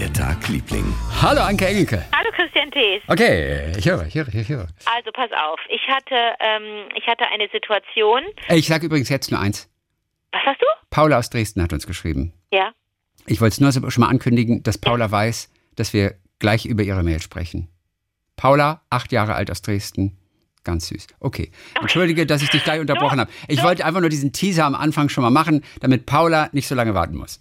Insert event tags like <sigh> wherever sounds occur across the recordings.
der Tag, Liebling. Hallo Anke Engelke. Hallo Christian Thees. Okay, ich höre, ich höre, ich höre. Also pass auf, ich hatte, ähm, ich hatte eine Situation. Ich sage übrigens jetzt nur eins. Was hast du? Paula aus Dresden hat uns geschrieben. Ja. Ich wollte es nur so- schon mal ankündigen, dass Paula weiß, dass wir gleich über ihre Mail sprechen. Paula, acht Jahre alt aus Dresden. Ganz süß. Okay. Entschuldige, dass ich dich gleich <laughs> unterbrochen habe. Ich wollte einfach nur diesen Teaser am Anfang schon mal machen, damit Paula nicht so lange warten muss.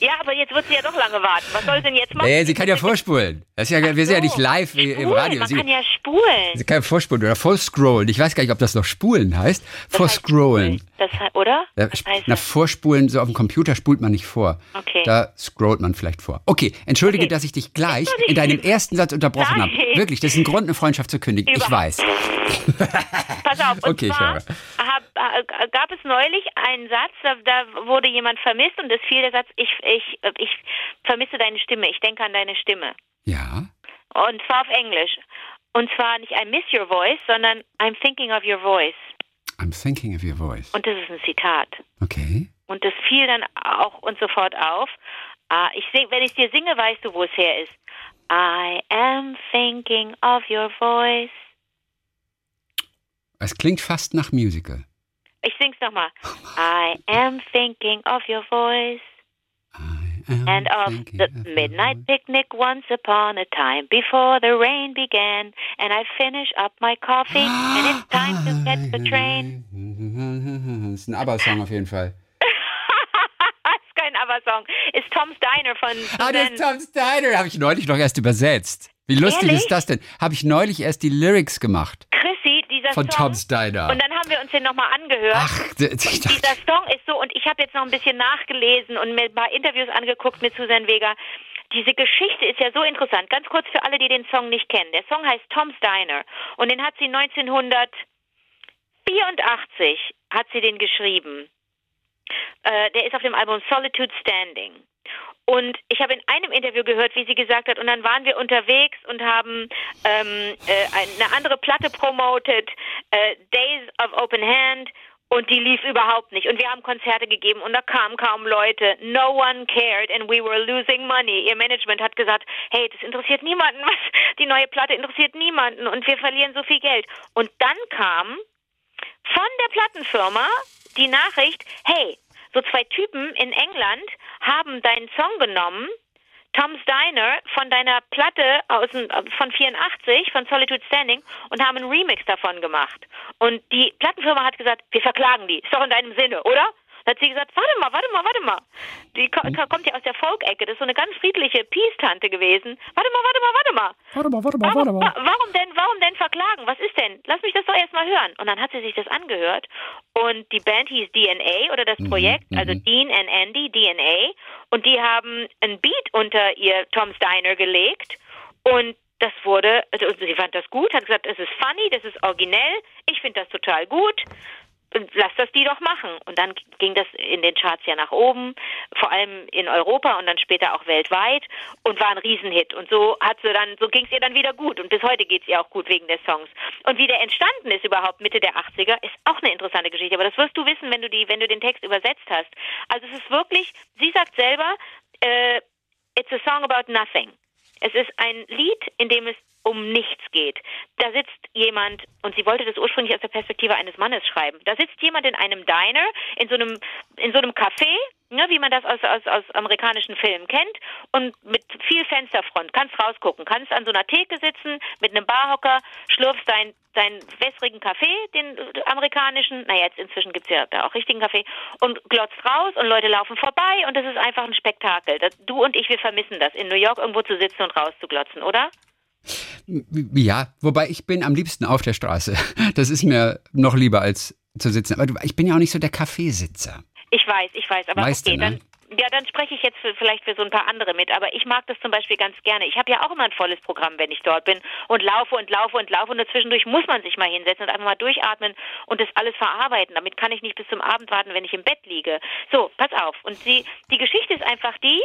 Ja, aber jetzt wird sie ja doch lange warten. Was soll sie denn jetzt machen? Nee, sie kann ja vorspulen. Das ist ja, wir sind ja nicht live im Spulen, Radio. Man Sie, kann ja spulen. sie kann ja vorspulen oder vorscrollen. Ich weiß gar nicht, ob das noch spulen heißt. Vorscrollen. Das, he- oder? Was heißt na, das? vorspulen, so auf dem Computer spult man nicht vor. Okay. Da scrollt man vielleicht vor. Okay, entschuldige, Okay. dass ich dich gleich in deinem ersten Satz unterbrochen habe. Wirklich, das ist ein Grund, eine Freundschaft zu kündigen. Ich Überhaupt. weiß. Pass auf, <laughs> und Okay, ich zwar hab, äh, gab es neulich einen Satz, da, da wurde jemand vermisst und es fiel der Satz, ich, ich, äh, ich vermisse deine Stimme, ich denke an deine Stimme. Ja. Und zwar auf Englisch. Und zwar nicht I miss your voice, sondern I'm thinking of your voice. I'm thinking of your voice. Und das ist ein Zitat. Okay. Und das fiel dann auch uns sofort auf. Ah, ich sing, wenn ich dir singe, weißt du, wo es her ist. I am thinking of your voice. Es klingt fast nach Musical. Ich sing's nochmal. I am thinking of your voice. Am And of the midnight picnic once upon a time before the rain began. And I finish up my coffee and it's <gasps> time to catch the train. Das <laughs> ist ein ABBA-Song auf jeden Fall. <laughs> ist kein ABBA-Song. Ist Tom's Diner von Ah, das ist Tom Steiner. Habe ich neulich noch erst übersetzt. Wie lustig Ehrlich? ist das denn? Habe ich neulich erst die Lyrics gemacht Chrissy, dieser von Song. Tom Steiner. Und dann haben wir uns den nochmal angehört. Ach, d- ich dachte, Dieser Song ist so, und ich habe jetzt noch ein bisschen nachgelesen und mir ein paar Interviews angeguckt mit Susan Vega. Diese Geschichte ist ja so interessant. Ganz kurz für alle, die den Song nicht kennen. Der Song heißt Tom's Diner und den hat sie 1984 hat sie den geschrieben. Äh, der ist auf dem Album Solitude Standing. Und ich habe in einem Interview gehört, wie sie gesagt hat, und dann waren wir unterwegs und haben ähm, äh, eine andere Platte promotet, äh, Days of Open Hand, und die lief überhaupt nicht. Und wir haben Konzerte gegeben und da kamen kaum Leute. No one cared and we were losing money. Ihr Management hat gesagt, hey, das interessiert niemanden, <laughs> was die neue Platte interessiert niemanden und wir verlieren so viel Geld. Und dann kam von der Plattenfirma die Nachricht, hey, so zwei Typen in England haben deinen Song genommen, Tom's Diner, von deiner Platte aus, dem- von 84, von Solitude Standing, und haben einen Remix davon gemacht. Und die Plattenfirma hat gesagt, wir verklagen die. Ist doch in deinem Sinne, oder? Da hat sie gesagt, warte mal, warte mal, warte mal. Die ko kommt ja aus der Folk-Ecke. Das ist so eine ganz friedliche Peace-Tante gewesen. Warte mal, warte mal, warte mal. warte mal, warte mal, warte Warum, mal. wa- warum denn, warum denn verklagen? Was ist denn? Lass mich das doch erstmal hören. Und dann hat sie sich das angehört und die Band hieß DNA oder das Projekt, also Dean and Andy, DNA. Und die haben ein Beat unter ihr Tom's Diner gelegt und das wurde, also sie fand das gut, hat gesagt, es ist funny, das ist originell, ich finde das total gut. Lass das die doch machen. Und dann ging das in den Charts ja nach oben, vor allem in Europa und dann später auch weltweit und war ein Riesenhit. Und so hat sie dann, so ging es ihr dann wieder gut. Und bis heute geht es ihr auch gut wegen des Songs. Und wie der entstanden ist überhaupt Mitte der 80er, ist auch eine interessante Geschichte. Aber das wirst du wissen, wenn du die, wenn du den Text übersetzt hast. Also es ist wirklich, sie sagt selber, äh, it's a song about nothing. Es ist ein Lied, in dem es um nichts geht. Da sitzt jemand, und sie wollte das ursprünglich aus der Perspektive eines Mannes schreiben. Da sitzt jemand in einem Diner, in so einem, in so einem Café, ne, wie man das aus, aus, aus amerikanischen Filmen kennt, und mit viel Fensterfront. Kannst rausgucken, kannst an so einer Theke sitzen, mit einem Barhocker, schlürfst dein, deinen wässrigen Kaffee, den amerikanischen, naja, jetzt inzwischen gibt's ja da auch richtigen Kaffee, und glotzt raus und Leute laufen vorbei und das ist einfach ein Spektakel. Du und ich, wir vermissen das, in New York irgendwo zu sitzen und rauszuglotzen, oder? Ja, wobei ich bin am liebsten auf der Straße. Das ist mir noch lieber als zu sitzen. Aber ich bin ja auch nicht so der Kaffeesitzer. Ich weiß, ich weiß, aber Weißt du, okay, ne? dann, ja, dann spreche ich jetzt für, vielleicht für so ein paar andere mit, aber ich mag das zum Beispiel ganz gerne. Ich habe ja auch immer ein volles Programm, wenn ich dort bin und laufe und laufe und laufe und dazwischendurch muss man sich mal hinsetzen und einfach mal durchatmen und das alles verarbeiten. Damit kann ich nicht bis zum Abend warten, wenn ich im Bett liege. So, pass auf. Und sie, die Geschichte ist einfach die,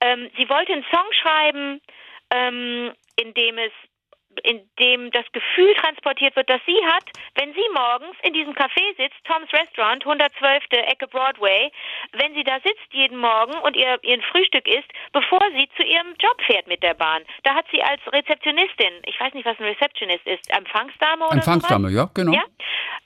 ähm, sie wollte einen Song schreiben, ähm, in dem es in dem das Gefühl transportiert wird, das sie hat, wenn sie morgens in diesem Café sitzt, Tom's Restaurant, 112. Ecke Broadway, wenn sie da sitzt jeden Morgen und ihr ihren Frühstück isst, bevor sie zu ihrem Job fährt mit der Bahn. Da hat sie als Rezeptionistin, ich weiß nicht, was ein Receptionist ist, Empfangsdame oder Empfangsdame, sowas? ja, genau. Ja,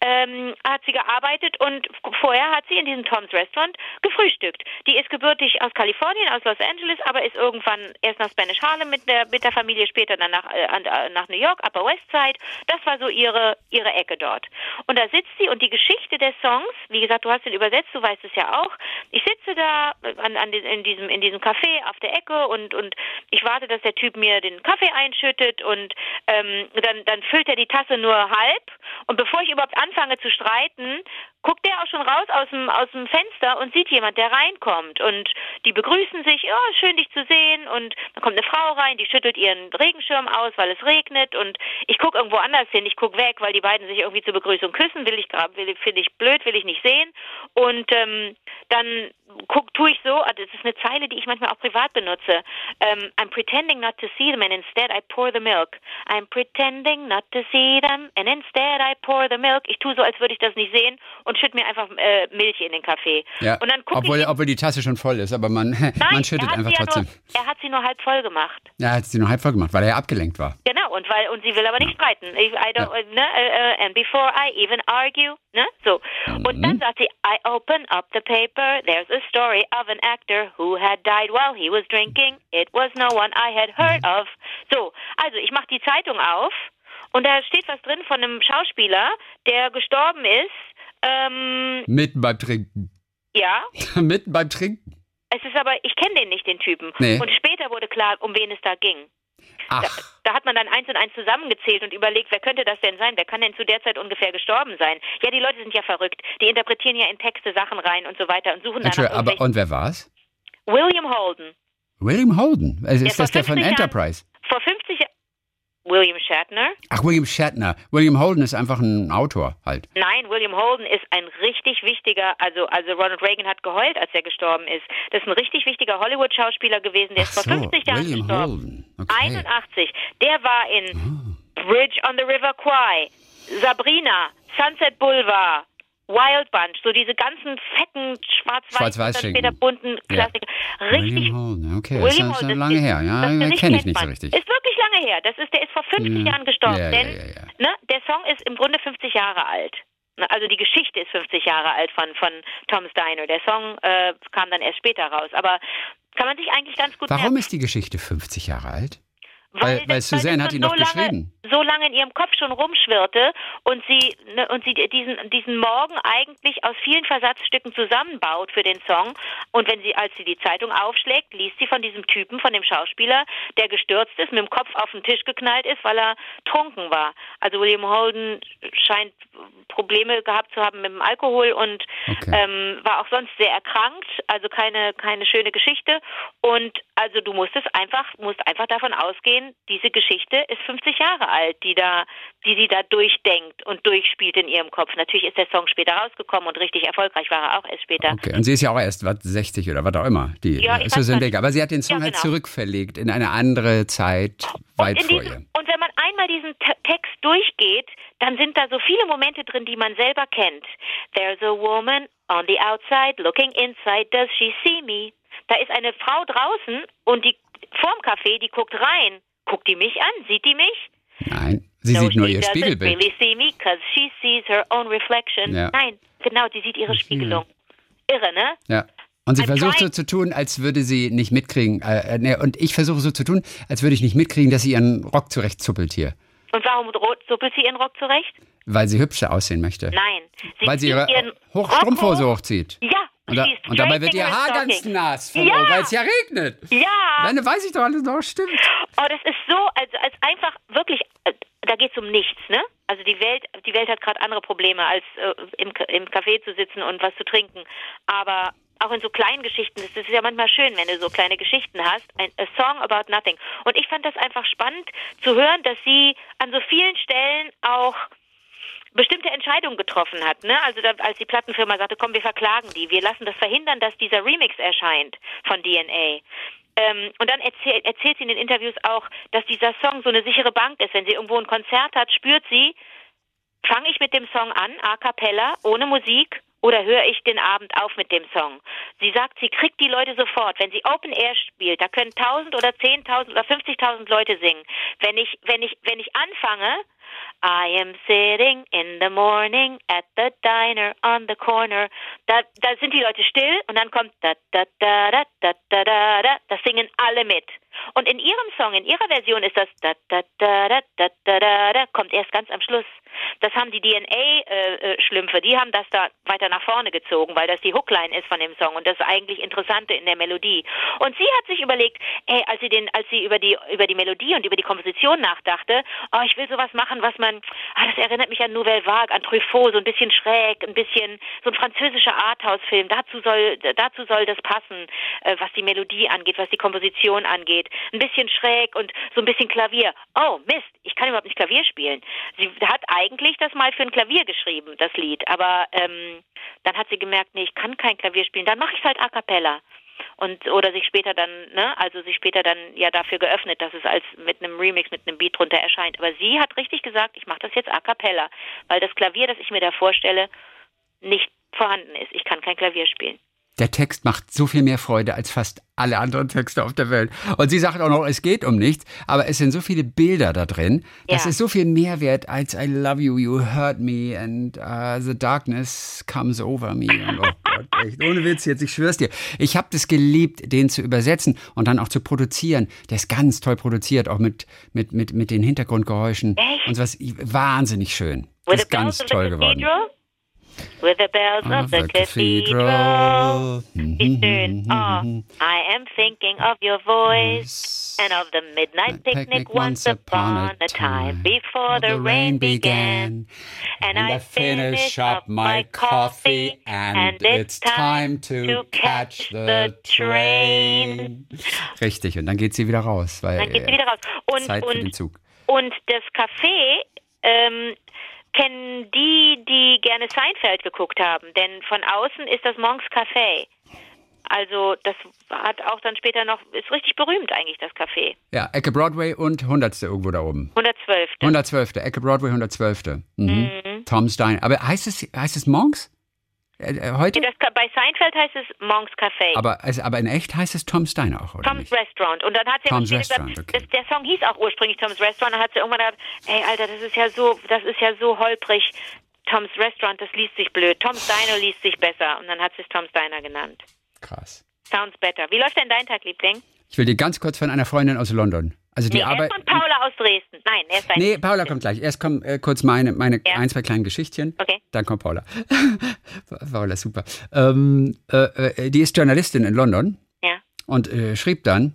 ähm, hat sie gearbeitet und vorher hat sie in diesem Tom's Restaurant gefrühstückt. Die ist gebürtig aus Kalifornien, aus Los Angeles, aber ist irgendwann erst nach Spanish Harlem mit der, mit der Familie, später dann nach, äh, nach New York, Upper West Side. Das war so ihre, ihre Ecke dort. Und da sitzt sie und die Geschichte des Songs, wie gesagt, du hast ihn übersetzt, du weißt es ja auch. Ich sitze da an, an in diesem in diesem Café auf der Ecke und und ich warte, dass der Typ mir den Kaffee einschüttet und ähm, dann dann füllt er die Tasse nur halb und bevor ich überhaupt anfange zu streiten, guckt der auch schon raus aus dem aus dem Fenster und sieht jemand, der reinkommt und die begrüßen sich, oh, schön dich zu sehen und dann kommt eine Frau rein, die schüttelt ihren Regenschirm aus, weil es regnet und ich gucke irgendwo anders hin, ich gucke weg, weil die beiden sich irgendwie zur Begrüßung küssen, will ich will finde ich blöd, will ich nicht sehen und ähm, dann guck, tue ich so, also das ist eine Zeile, die ich manchmal auch privat benutze. Um, I'm pretending not to see them and instead I pour the milk. I'm pretending not to see them and instead I pour the milk. Tue so, als würde ich das nicht sehen und schütte mir einfach äh, Milch in den Kaffee. Ja. Und dann obwohl, ich, obwohl die Tasse schon voll ist, aber man, <laughs> Nein, man schüttet einfach ja trotzdem. Nur, er hat sie nur halb voll gemacht. Ja, er hat sie nur halb voll gemacht, weil er ja abgelenkt war. Genau, und weil und sie will aber nicht streiten. Ich, I don't, ja. ne, uh, and before I even argue, ne, so. Mhm. Und dann sagt sie, I open up the paper, there's a story of an actor who had died while he was drinking. It was no one I had heard mhm. of. So, also ich mache die Zeitung auf und da steht was drin von einem Schauspieler, der gestorben ist. Ähm, Mitten beim Trinken. Ja. <laughs> Mitten beim Trinken. Es ist aber, ich kenne den nicht, den Typen. Nee. Und später wurde klar, um wen es da ging. Ach. Da, da, hat man dann eins und eins zusammengezählt und überlegt, wer könnte das denn sein? Wer kann denn zu der Zeit ungefähr gestorben sein? Ja, die Leute sind ja verrückt. Die interpretieren ja in Texte Sachen rein und so weiter und suchen dann aber Und wer war's? William Holden. William Holden? Also ist das der von Enterprise? Jahren, vor 50 Jahren. William Shatner. Ach, William Shatner. William Holden ist einfach ein Autor halt. Nein, William Holden ist ein richtig wichtiger, also, also Ronald Reagan hat geheult, als er gestorben ist. Das ist ein richtig wichtiger Hollywood-Schauspieler gewesen, der Ach ist vor so, 50 Jahren William gestorben. Holden. Okay. 81. Der war in Oh. Bridge on the River Kwai, Sabrina, Sunset Boulevard, Wild Bunch, so diese ganzen fetten schwarz-weiß Schwarz-Weiß und dann später bunten Klassiker. Richtig. William Holden, okay, William das ist Holden, lange das her. ist- Ja, kenne ich nicht so richtig. Ist wirklich lange her. Das ist, der ist vor 50 Ja. Jahren gestorben. Ja, ja, denn ja, ja. Ne, der Song ist im Grunde 50 Jahre alt. Ne, Also die Geschichte ist 50 Jahre alt von, von Tom Steiner. Der Song äh, kam dann erst später raus. Aber kann man sich eigentlich ganz gut Warum merken. ist die Geschichte 50 Jahre alt? Weil, Weil- weil Suzanne hat ihn doch so lange, geschrieben. So lange in ihrem Kopf schon rumschwirrte und sie ne, und sie diesen diesen Morgen eigentlich aus vielen Versatzstücken zusammenbaut für den Song. Und wenn sie als sie die Zeitung aufschlägt, liest sie von diesem Typen, von dem Schauspieler, der gestürzt ist, mit dem Kopf auf den Tisch geknallt ist, weil er trunken war. Also William Holden scheint Probleme gehabt zu haben mit dem Alkohol und Okay. ähm, war auch sonst sehr erkrankt. Also keine keine schöne Geschichte. Und also du musst es einfach musst einfach davon ausgehen, diese Geschichte ist 50 Jahre alt, die da, die sie da durchdenkt und durchspielt in ihrem Kopf. Natürlich ist der Song später rausgekommen und richtig erfolgreich war er auch erst später. Okay, und sie ist ja auch erst was, 60 oder was auch immer, die Ja, Susan. Baker. Aber sie hat den Song Ja, halt genau. zurückverlegt in eine andere Zeit, weit vor diesem, ihr. und wenn man einmal diesen Te- Text durchgeht, dann sind da so viele Momente drin, die man selber kennt. There's a woman on the outside looking inside, does she see me? Da ist eine Frau draußen und die vorm Café, die guckt rein. Guckt die mich an? Sieht die mich? Nein, sie no, sieht nur she ihr doesn't Spiegelbild. really see me, cause she sees her own reflection. Ja. Nein, genau, die sieht ihre Spiegelung. Irre, ne? Ja. Und sie I'm versucht so trying- zu tun, als würde sie nicht mitkriegen. Äh, äh, nee, und ich versuche so zu tun, als würde ich nicht mitkriegen, dass sie ihren Rock zurechtzuppelt hier. Und warum zuppelt sie ihren Rock zurecht? Weil sie hübscher aussehen möchte. Nein. Sie Weil sie ihre ihren Hoch Rock Strumpfhose hoch. hochzieht. Ja. Und, da, und dabei wird ihr Haar ganz nass, Ja. weil es ja regnet. Ja. Dann weiß ich doch alles noch, stimmt. Oh, das ist so, also als einfach wirklich, äh, da geht's um nichts, ne? Also die Welt, die Welt hat gerade andere Probleme, als äh, im, im Café zu sitzen und was zu trinken. Aber auch in so kleinen Geschichten, das ist ja manchmal schön, wenn du so kleine Geschichten hast. Ein a Song about nothing. Und ich fand das einfach spannend zu hören, dass sie an so vielen Stellen auch bestimmte Entscheidungen getroffen hat. Ne? Also da, als die Plattenfirma sagte, komm, wir verklagen die, wir lassen das verhindern, dass dieser Remix erscheint von DNA. ähm, und dann erzählt, erzählt sie in den Interviews auch, dass dieser Song so eine sichere Bank ist. Wenn sie irgendwo ein Konzert hat, spürt sie, fange ich mit dem Song an, a cappella, ohne Musik, oder höre ich den Abend auf mit dem Song? Sie sagt, sie kriegt die Leute sofort. Wenn sie Open Air spielt, da können 1000 oder 10.000 oder 50.000 Leute singen. Wenn ich, wenn ich, wenn ich anfange, I am sitting in the morning at the diner on the corner. Da, da sind die Leute still und dann kommt da, da, da, da, da, da, da, da. Das singen alle mit. Und in ihrem Song, in ihrer Version ist das da da da da da da da, da kommt erst ganz am Schluss. Das haben die DNA-Schlümpfe, äh, äh, die haben das da weiter nach vorne gezogen, weil das die Hookline ist von dem Song und das eigentlich Interessante in der Melodie. Und sie hat sich überlegt, ey, als sie den, als sie über die über die Melodie und über die Komposition nachdachte, oh, ich will sowas machen, was man, ah, das erinnert mich an Nouvelle Vague, an Truffaut, so ein bisschen schräg, ein bisschen so ein französischer Arthouse-Film. Dazu soll dazu soll das passen, äh, was die Melodie angeht, was die Komposition angeht. Ein bisschen schräg und so ein bisschen Klavier. Oh Mist, ich kann überhaupt nicht Klavier spielen. Sie hat eigentlich das mal für ein Klavier geschrieben, das Lied. Aber ähm, dann hat sie gemerkt, nee, ich kann kein Klavier spielen. Dann mache ich es halt a cappella. Und oder sich später dann, ne, also sich später dann ja dafür geöffnet, dass es als mit einem Remix, mit einem Beat drunter erscheint. Aber sie hat richtig gesagt, ich mache das jetzt a cappella, weil das Klavier, das ich mir da vorstelle, nicht vorhanden ist. Ich kann kein Klavier spielen. Der Text macht so viel mehr Freude als fast alle anderen Texte auf der Welt. Und sie sagt auch noch, es geht um nichts, aber es sind so viele Bilder da drin. Das ja. ist so viel mehr wert als I love you, you hurt me and uh, the darkness comes over me. Und, oh <laughs> Gott, echt, ohne Witz jetzt, ich schwör's dir. Ich habe das geliebt, den zu übersetzen und dann auch zu produzieren. Der ist ganz toll produziert, auch mit, mit, mit, mit den Hintergrundgeräuschen. Echt? Und was wahnsinnig schön. Das ist ganz toll geworden. Cathedral? With the bells of, of the, the, cathedral. cathedral. oh, I am thinking of your voice and of the midnight picnic, picnic once upon a time before the, rain began. And, and I finish up my coffee and it's time to catch the train. Richtig, und dann geht sie wieder raus, weil dann geht sie wieder raus. Und, Zeit und, für den Zug. Und das Café ähm, kennen die, die gerne Seinfeld geguckt haben, denn von außen ist das Monks Café. Also das hat auch dann später noch, ist richtig berühmt eigentlich, das Café. Ja, Ecke Broadway und 100. irgendwo da oben. 112. 112. Ecke Broadway 112. Mhm. Mhm. Tom Stein. Aber heißt es, heißt es Monks? Äh, äh, heute? Das, bei Seinfeld heißt es Monks Café. Aber, also, aber in echt heißt es Tom Steiner auch, oder? Tom's nicht? Restaurant. Und dann hat sie Tom's Restaurant, gesagt, okay. das, der Song hieß auch ursprünglich Tom's Restaurant. Dann hat sie irgendwann gedacht, ey, Alter, das ist ja so, das ist ja so holprig. Tom's Restaurant, das liest sich blöd. Tom's Diner liest sich besser. Und dann hat sie es Tom's Diner genannt. Krass. Sounds better. Wie läuft denn dein Tag, Liebling? Ich will dir ganz kurz von einer Freundin aus London. Also die nee, Arbeit. Erst von Paula aus Dresden. Nein, erst dein Nee, Paula kommt gleich. Erst kommen äh, kurz meine, meine ja. ein, zwei kleinen Geschichtchen. Okay. Dann kommt Paula. <laughs> Paula, super. Ähm, äh, äh, die ist Journalistin in London. Ja. Und äh, schrieb dann,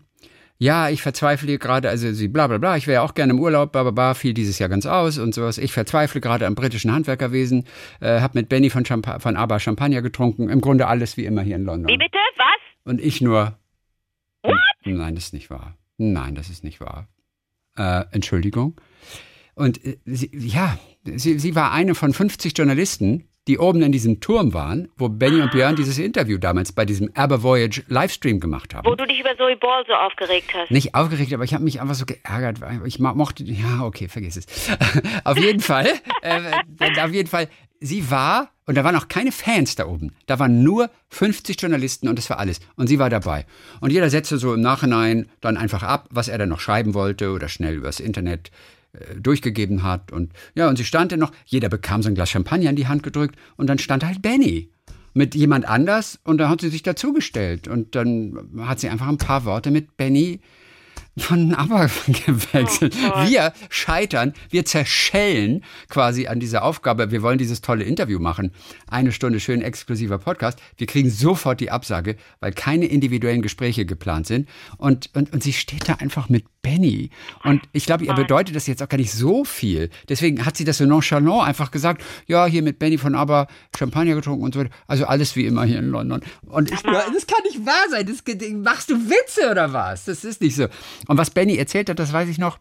ja, ich verzweifle gerade, also sie bla bla bla, ich wäre ja auch gerne im Urlaub, bla bla bla, fiel dieses Jahr ganz aus und sowas. Ich verzweifle gerade am britischen Handwerkerwesen, äh, hab mit Benny von, Champa von ABBA Champagner getrunken, im Grunde alles wie immer hier in London. Wie bitte? Was? Und ich nur. What? Nein, das ist nicht wahr. Nein, das ist nicht wahr. Äh, Entschuldigung. Und äh, sie, ja, sie, sie war eine von 50 Journalisten, die oben in diesem Turm waren, wo Benny und Björn dieses Interview damals bei diesem Aber Voyage Livestream gemacht haben. Wo du dich über Zoe Ball so aufgeregt hast. Nicht aufgeregt, aber ich habe mich einfach so geärgert. Ich mochte, ja, okay, vergiss es. <laughs> auf jeden Fall, äh, auf jeden Fall, sie war, und da waren auch keine Fans da oben, da waren nur 50 Journalisten und das war alles. Und sie war dabei. Und jeder setzte so im Nachhinein dann einfach ab, was er dann noch schreiben wollte oder schnell übers Internet äh, durchgegeben hat. Und ja, und sie stand dann noch, jeder bekam so ein Glas Champagner in die Hand gedrückt und dann stand halt Benny mit jemand anders und da hat sie sich dazugestellt. Und dann hat sie einfach ein paar Worte mit Benny von ABBA <laughs> gewechselt. Oh wir scheitern, wir zerschellen quasi an dieser Aufgabe. Wir wollen dieses tolle Interview machen. Eine Stunde schön exklusiver Podcast. Wir kriegen sofort die Absage, weil keine individuellen Gespräche geplant sind. Und, und, und sie steht da einfach mit Benny. Und ich glaube, ihr bedeutet das jetzt auch gar nicht so viel. Deswegen hat sie das so nonchalant einfach gesagt, ja, hier mit Benny von ABBA Champagner getrunken und so weiter. Also alles wie immer hier in London. Und ich, das kann nicht wahr sein. Das, machst du Witze oder was? Das ist nicht so. Und was Benny erzählt hat, das weiß ich noch.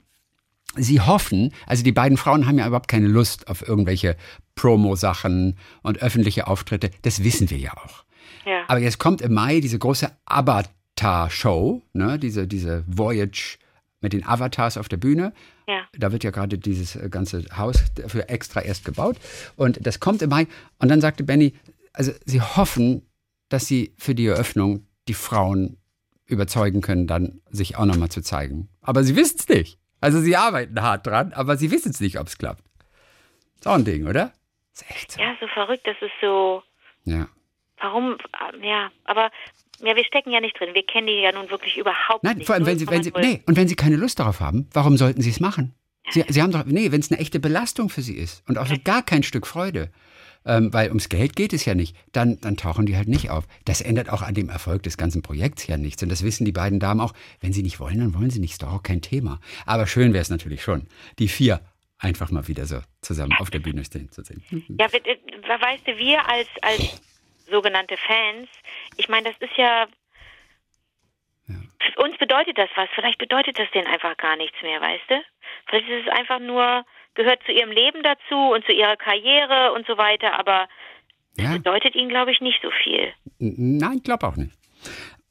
Sie hoffen, also die beiden Frauen haben ja überhaupt keine Lust auf irgendwelche Promo-Sachen und öffentliche Auftritte. Das wissen wir ja auch. Ja. Aber jetzt kommt im Mai diese große Avatar-Show, ne? diese, diese Voyage mit den Avatars auf der Bühne. Ja. Da wird ja gerade dieses äh, ganze Haus dafür extra erst gebaut. Und das kommt im Mai. Und dann sagte Benny, also sie hoffen, dass sie für die Eröffnung die Frauen überzeugen können, dann sich auch nochmal zu zeigen. Aber sie wissen es nicht. Also sie arbeiten hart dran, aber sie wissen es nicht, ob es klappt. Ist auch ein Ding, oder? Ist echt so. Ja, so verrückt, das ist so. Ja. Warum? Ja, aber ja, wir stecken ja nicht drin. Wir kennen die ja nun wirklich überhaupt Nein, nicht. vor allem, wenn sie, wenn sie, nee, und wenn sie keine Lust darauf haben, warum sollten sie es machen? Sie, sie haben doch, nee, wenn es eine echte Belastung für sie ist und auch so gar kein Stück Freude, ähm, weil ums Geld geht es ja nicht, dann, dann tauchen die halt nicht auf. Das ändert auch an dem Erfolg des ganzen Projekts ja nichts. Und das wissen die beiden Damen auch. Wenn sie nicht wollen, dann wollen sie nicht. Ist doch auch kein Thema. Aber schön wäre es natürlich schon, die vier einfach mal wieder so zusammen auf der Bühne stehen zu sehen. Ja, weißt du, wir als, als sogenannte Fans, ich meine, das ist ja, ja, für uns bedeutet das was. Vielleicht bedeutet das denen einfach gar nichts mehr, weißt du? Vielleicht ist es einfach nur, gehört zu ihrem Leben dazu und zu ihrer Karriere und so weiter, aber das ja. bedeutet ihnen, glaube ich, nicht so viel. Nein, ich glaube auch nicht.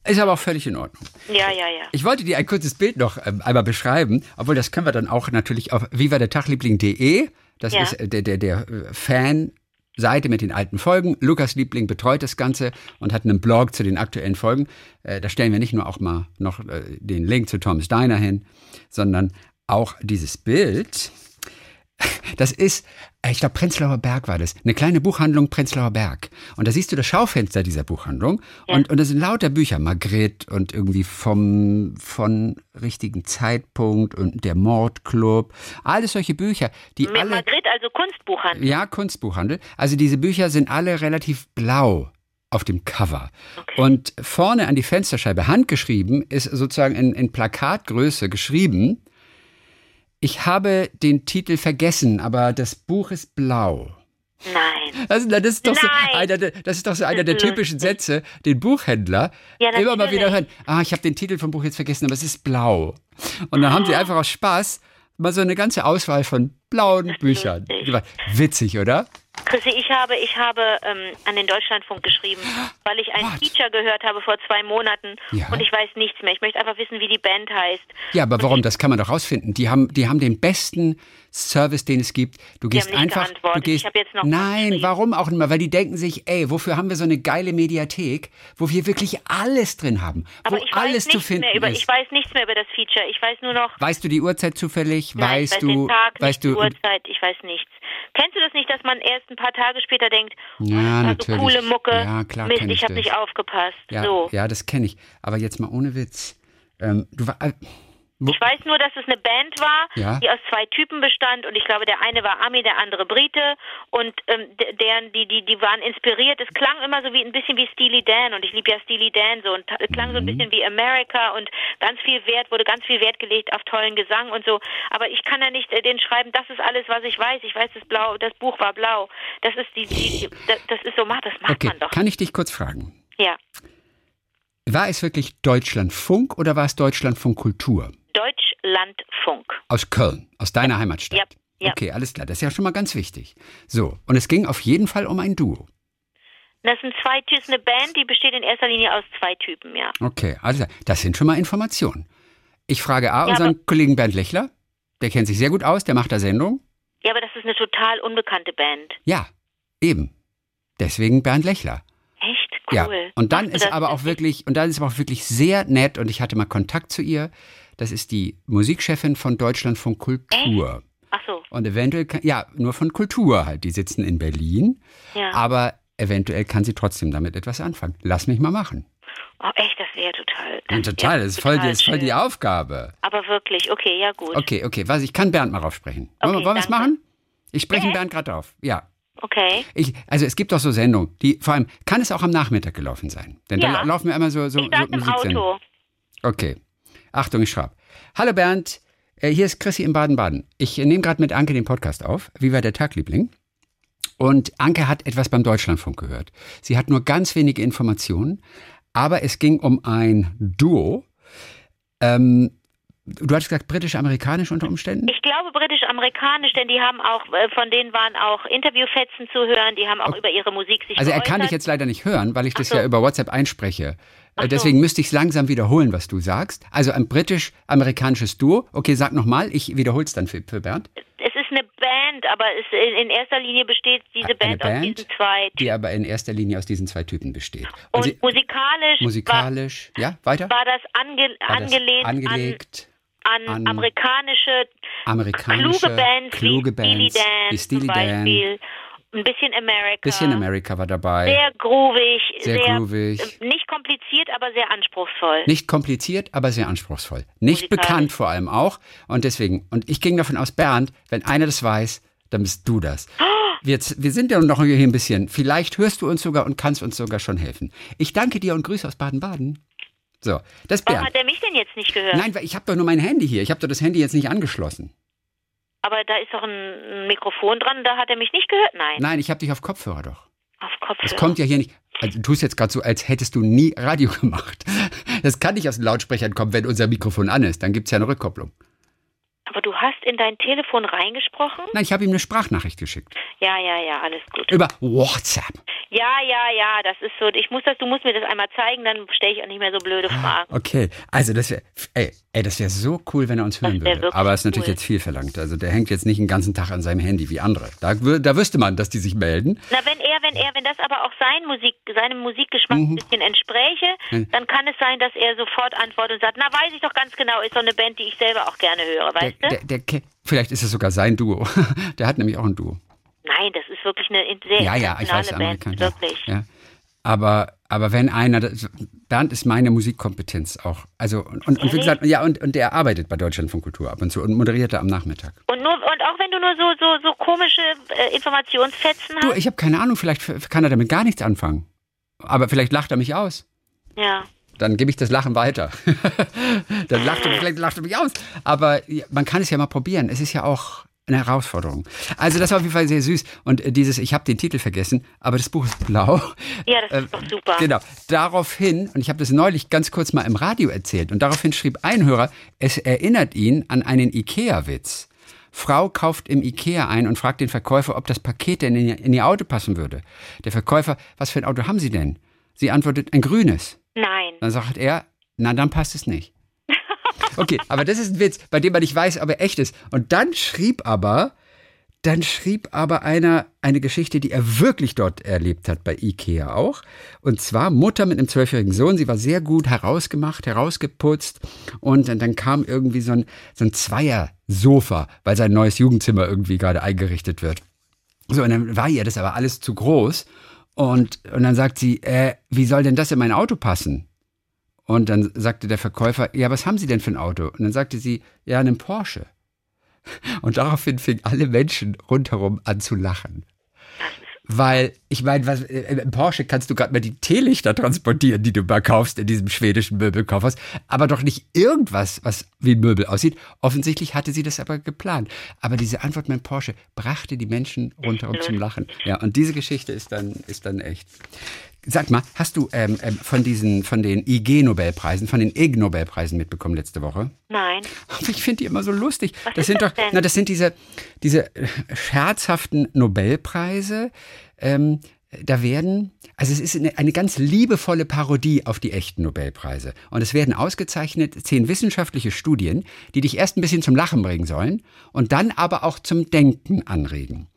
Ist aber auch völlig in Ordnung. Ja, ja, ja. Ich wollte dir ein kurzes Bild noch ähm, einmal beschreiben, obwohl das können wir dann auch natürlich auf vivadertagliebling.de, das ja. ist äh, der, der, der äh, Fan Seite mit den alten Folgen. Lukas Liebling betreut das Ganze und hat einen Blog zu den aktuellen Folgen. Äh, da stellen wir nicht nur auch mal noch äh, den Link zu Thomas Steiner hin, sondern auch dieses Bild. <laughs> Das ist, äh, ich glaube, Prenzlauer Berg war das. Eine kleine Buchhandlung Prenzlauer Berg. Und da siehst du das Schaufenster dieser Buchhandlung. Ja. Und, und da sind lauter Bücher. Margret und irgendwie vom, von richtigen Zeitpunkt und der Mordclub. Alles solche Bücher, die Mit alle. Margret, also Kunstbuchhandel. Ja, Kunstbuchhandel. Also diese Bücher sind alle relativ blau auf dem Cover. Okay. Und vorne an die Fensterscheibe handgeschrieben ist sozusagen in, in Plakatgröße geschrieben, ich habe den Titel vergessen, aber das Buch ist blau. Nein. Also, das, ist doch so einer, das ist doch so einer der typischen Sätze, den Buchhändler ja, immer mal wieder hören. Ah, ich habe den Titel vom Buch jetzt vergessen, aber es ist blau. Und dann haben sie einfach aus Spaß mal so eine ganze Auswahl von blauen Büchern. Witzig, oder? Chrissy, ich habe, ich habe ähm, an den Deutschlandfunk geschrieben, weil ich ein What? Feature gehört habe vor zwei Monaten ja. und ich weiß nichts mehr. Ich möchte einfach wissen, wie die Band heißt. Ja, aber warum? Das kann man doch rausfinden. Die haben, die haben den besten Service, den es gibt. Du gehst einfach. Du gehst, ich habe jetzt noch nein, warum auch nicht mehr? Weil die denken sich, ey, wofür haben wir so eine geile Mediathek, wo wir wirklich alles drin haben, aber wo alles zu finden über, ist. Ich weiß nichts mehr über das Feature. Ich weiß nur noch. Weißt du die Uhrzeit zufällig? Nein, weißt ich weiß du? Tag, weißt du? Die Uhrzeit. Ich weiß nichts. Kennst du das nicht, dass man erst ein paar Tage später denkt, ja, oh, natürlich. so coole Mucke, ja, klar, Mist, ich habe nicht aufgepasst. Ja, so. ja das kenne ich. Aber jetzt mal ohne Witz. Ähm, du war, äh, ich weiß nur, dass es eine Band war, ja? die aus zwei Typen bestand und ich glaube, der eine war Ami, der andere Brite und ähm, deren die die die waren inspiriert. Es klang immer so wie ein bisschen wie Steely Dan und ich liebe ja Steely Dan so und klang so ein mhm. bisschen wie America und ganz viel Wert wurde ganz viel Wert gelegt auf tollen Gesang und so. Aber ich kann ja nicht äh, den schreiben. Das ist alles, was ich weiß. Ich weiß, das blau, das Buch war blau. Das ist die, die das, das ist so macht das macht okay. man doch. Kann ich dich kurz fragen? Ja. War es wirklich Deutschlandfunk oder war es Deutschlandfunk Kultur? Deutschlandfunk. Aus Köln, aus deiner Heimatstadt. Ja, ja. Okay, alles klar. Das ist ja schon mal ganz wichtig. So, und es ging auf jeden Fall um ein Duo. Das sind zwei, ist eine Band, die besteht in erster Linie aus zwei Typen, ja. Okay, also das sind schon mal Informationen. Ich frage A, ja, unseren Kollegen Bernd Lechler, der kennt sich sehr gut aus, der macht da Sendung. Ja, aber das ist eine total unbekannte Band. Ja, eben. Deswegen Bernd Lechler. Echt? Cool. Ja, und dann ist aber auch wirklich, und dann ist aber auch wirklich sehr nett und ich hatte mal Kontakt zu ihr. Das ist die Musikchefin von Deutschlandfunk Kultur. Echt? Ach so. Und eventuell, kann, ja, nur von Kultur halt. Die sitzen in Berlin. Ja. Aber eventuell kann sie trotzdem damit etwas anfangen. Lass mich mal machen. Oh, echt, das wäre total. Das ja, total, das ist voll, das ist voll die Aufgabe. Aber wirklich, okay, ja gut. Okay, okay, was, ich kann Bernd mal raufsprechen. Okay, wollen wir es machen? Ich spreche ja. Bernd gerade drauf. Ja. Okay. Ich, also es gibt doch so Sendungen, die vor allem, kann es auch am Nachmittag gelaufen sein? Denn ja. da laufen wir immer so, so, ich so im Auto. Okay. Achtung, ich schraub. Hallo Bernd, äh, hier ist Chrissy in Baden-Baden. Ich nehme gerade mit Anke den Podcast auf. Wie war der Tag, Liebling? Und Anke hat etwas beim Deutschlandfunk gehört. Sie hat nur ganz wenige Informationen, aber es ging um ein Duo. Ähm, du hattest gesagt britisch-amerikanisch unter Umständen? Ich glaube britisch-amerikanisch, denn die haben auch, äh, von denen waren auch Interviewfetzen zu hören, die haben auch okay. über ihre Musik sich Also geäußert. er kann dich jetzt leider nicht hören, weil ich das so. ja über WhatsApp einspreche. Äh, Deswegen müsste ich es langsam wiederholen, was du sagst. Also ein britisch-amerikanisches Duo. Okay, sag nochmal, ich wiederhole es dann für, für Bernd. Es ist eine Band, aber in erster Linie besteht diese Band, Band, aus diesen zwei. die aber in erster Linie aus diesen zwei Typen besteht. Und sie- musikalisch, musikalisch, ja, weiter? war, war das, ange, War das angelehnt angelegt an, an, an amerikanische amerikanische kluge Bands kluge wie Steely Dan wie Steely zum Dan. Ein bisschen America. bisschen America war dabei. Sehr groovig, Sehr sehr, groovig. äh, nicht kompliziert, aber sehr anspruchsvoll. Nicht kompliziert, aber sehr anspruchsvoll. Nicht bekannt vor allem auch. Und deswegen, und ich ging davon aus, Bernd, wenn einer das weiß, dann bist du das. Wir, wir sind ja noch hier ein bisschen. Vielleicht hörst du uns sogar und kannst uns sogar schon helfen. Ich danke dir und Grüße aus Baden-Baden. So, das Warum Bernd. hat er mich denn jetzt nicht gehört? Nein, weil ich habe doch nur mein Handy hier. Ich habe doch das Handy jetzt nicht angeschlossen. Aber da ist doch ein Mikrofon dran, da hat er mich nicht gehört? Nein, Nein, ich habe dich auf Kopfhörer doch. auf Kopfhörer. Es kommt ja hier nicht. Also, du tust jetzt gerade so, als hättest du nie Radio <laughs> gemacht. Das kann nicht aus den Lautsprechern kommen, wenn unser Mikrofon an ist. Dann gibt es ja eine Rückkopplung. Aber du hast in dein Telefon reingesprochen? Nein, ich habe ihm eine Sprachnachricht geschickt. Ja, ja, ja, alles gut. Über WhatsApp. Ja, ja, ja, das ist so. Ich muss das, du musst mir das einmal zeigen, dann stelle ich auch nicht mehr so blöde Fragen. Okay, also das wäre, ey, ey, das wäre so cool, wenn er uns hören würde. Aber es ist natürlich cool. jetzt viel verlangt. Also der hängt jetzt nicht den ganzen Tag an seinem Handy wie andere. Da, da wüsste man, dass die sich melden. Na, wenn er, wenn er, wenn das aber auch sein Musik, seinem Musikgeschmack Mhm. ein bisschen entspräche, dann kann es sein, dass er sofort antwortet und sagt, na, weiß ich doch ganz genau, ist so eine Band, die ich selber auch gerne höre, weißt du? der, der, ke- vielleicht ist es sogar sein Duo. <laughs> Der hat nämlich auch ein Duo. Nein, das ist wirklich eine in- sehr Ja, ja, ich weiß, Band, Amerikaner. wirklich. Ja. Aber, aber wenn einer, das, Bernd ist meine Musikkompetenz auch. Also, und, und, und wie gesagt, ja, und, und der arbeitet bei Deutschlandfunk Kultur ab und zu und moderiert da am Nachmittag. Und nur und auch wenn du nur so so so komische äh, Informationsfetzen Du, hast, ich habe keine Ahnung, vielleicht kann er damit gar nichts anfangen. Aber vielleicht lacht er mich aus. ja. Dann gebe ich das Lachen weiter. <laughs> Dann lacht er, vielleicht lacht er mich aus. Aber man kann es ja mal probieren. Es ist ja auch eine Herausforderung. Also das war auf jeden Fall sehr süß. Und äh, dieses, ich habe den Titel vergessen, aber das Buch ist blau. Ja, das ist doch super. Genau. Daraufhin, und ich habe das neulich ganz kurz mal im Radio erzählt, und daraufhin schrieb ein Hörer, es erinnert ihn an einen Ikea-Witz. Frau kauft im Ikea ein und fragt den Verkäufer, ob das Paket denn in ihr Auto passen würde. Der Verkäufer, was für ein Auto haben Sie denn? Sie antwortet, ein grünes. Nein. Dann sagt er, na, dann passt es nicht. <laughs> Okay, aber das ist ein Witz, bei dem man nicht weiß, ob er echt ist. Und dann schrieb aber, dann schrieb aber einer eine Geschichte, die er wirklich dort erlebt hat, bei Ikea auch. Und zwar Mutter mit einem zwölfjährigen Sohn. Sie war sehr gut herausgemacht, herausgeputzt. Und dann, dann kam irgendwie so ein, so ein Zweier-Sofa, weil sein neues Jugendzimmer irgendwie gerade eingerichtet wird. So, und dann war ihr das aber alles zu groß. Und, und dann sagt sie, äh, wie soll denn das in mein Auto passen? Und dann sagte der Verkäufer, ja, was haben Sie denn für ein Auto? Und dann sagte sie, ja, einen Porsche. <laughs> Und daraufhin fingen alle Menschen rundherum an zu lachen. Weil, ich meine, was, äh, im Porsche kannst du gerade mal die Teelichter transportieren, die du mal kaufst in diesem schwedischen Möbelkaufhaus, aber doch nicht irgendwas, was wie ein Möbel aussieht. Offensichtlich hatte sie das aber geplant. Aber diese Antwort mit dem Porsche brachte die Menschen rundherum zum Lachen. Ja, und diese Geschichte ist dann, ist dann echt. Sag mal, hast du ähm, ähm, von diesen, von den IG-Nobelpreisen, von den IG-Nobelpreisen mitbekommen letzte Woche? Nein. Aber Ich finde die immer so lustig. Was das ist sind das doch, denn? na, das sind diese, diese scherzhaften Nobelpreise. Ähm, da werden, also es ist eine, eine ganz liebevolle Parodie auf die echten Nobelpreise. Und es werden ausgezeichnet zehn wissenschaftliche Studien, die dich erst ein bisschen zum Lachen bringen sollen und dann aber auch zum Denken anregen.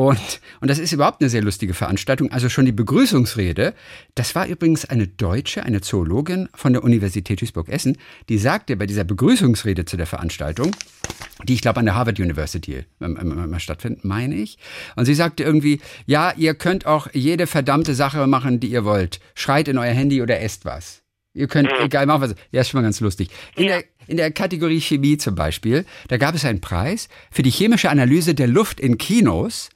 Und, und das ist überhaupt eine sehr lustige Veranstaltung. Also schon die Begrüßungsrede, das war übrigens eine Deutsche, eine Zoologin von der Universität Duisburg-Essen, die sagte bei dieser Begrüßungsrede zu der Veranstaltung, die ich glaube an der Harvard University ähm, ähm, ähm, stattfindet, meine ich. Und sie sagte irgendwie, ja, ihr könnt auch jede verdammte Sache machen, die ihr wollt. Schreit in euer Handy oder esst was. Ihr könnt, egal, machen was. Ja, ist schon mal ganz lustig. In, der, in der Kategorie Chemie zum Beispiel, da gab es einen Preis für die chemische Analyse der Luft in Kinos,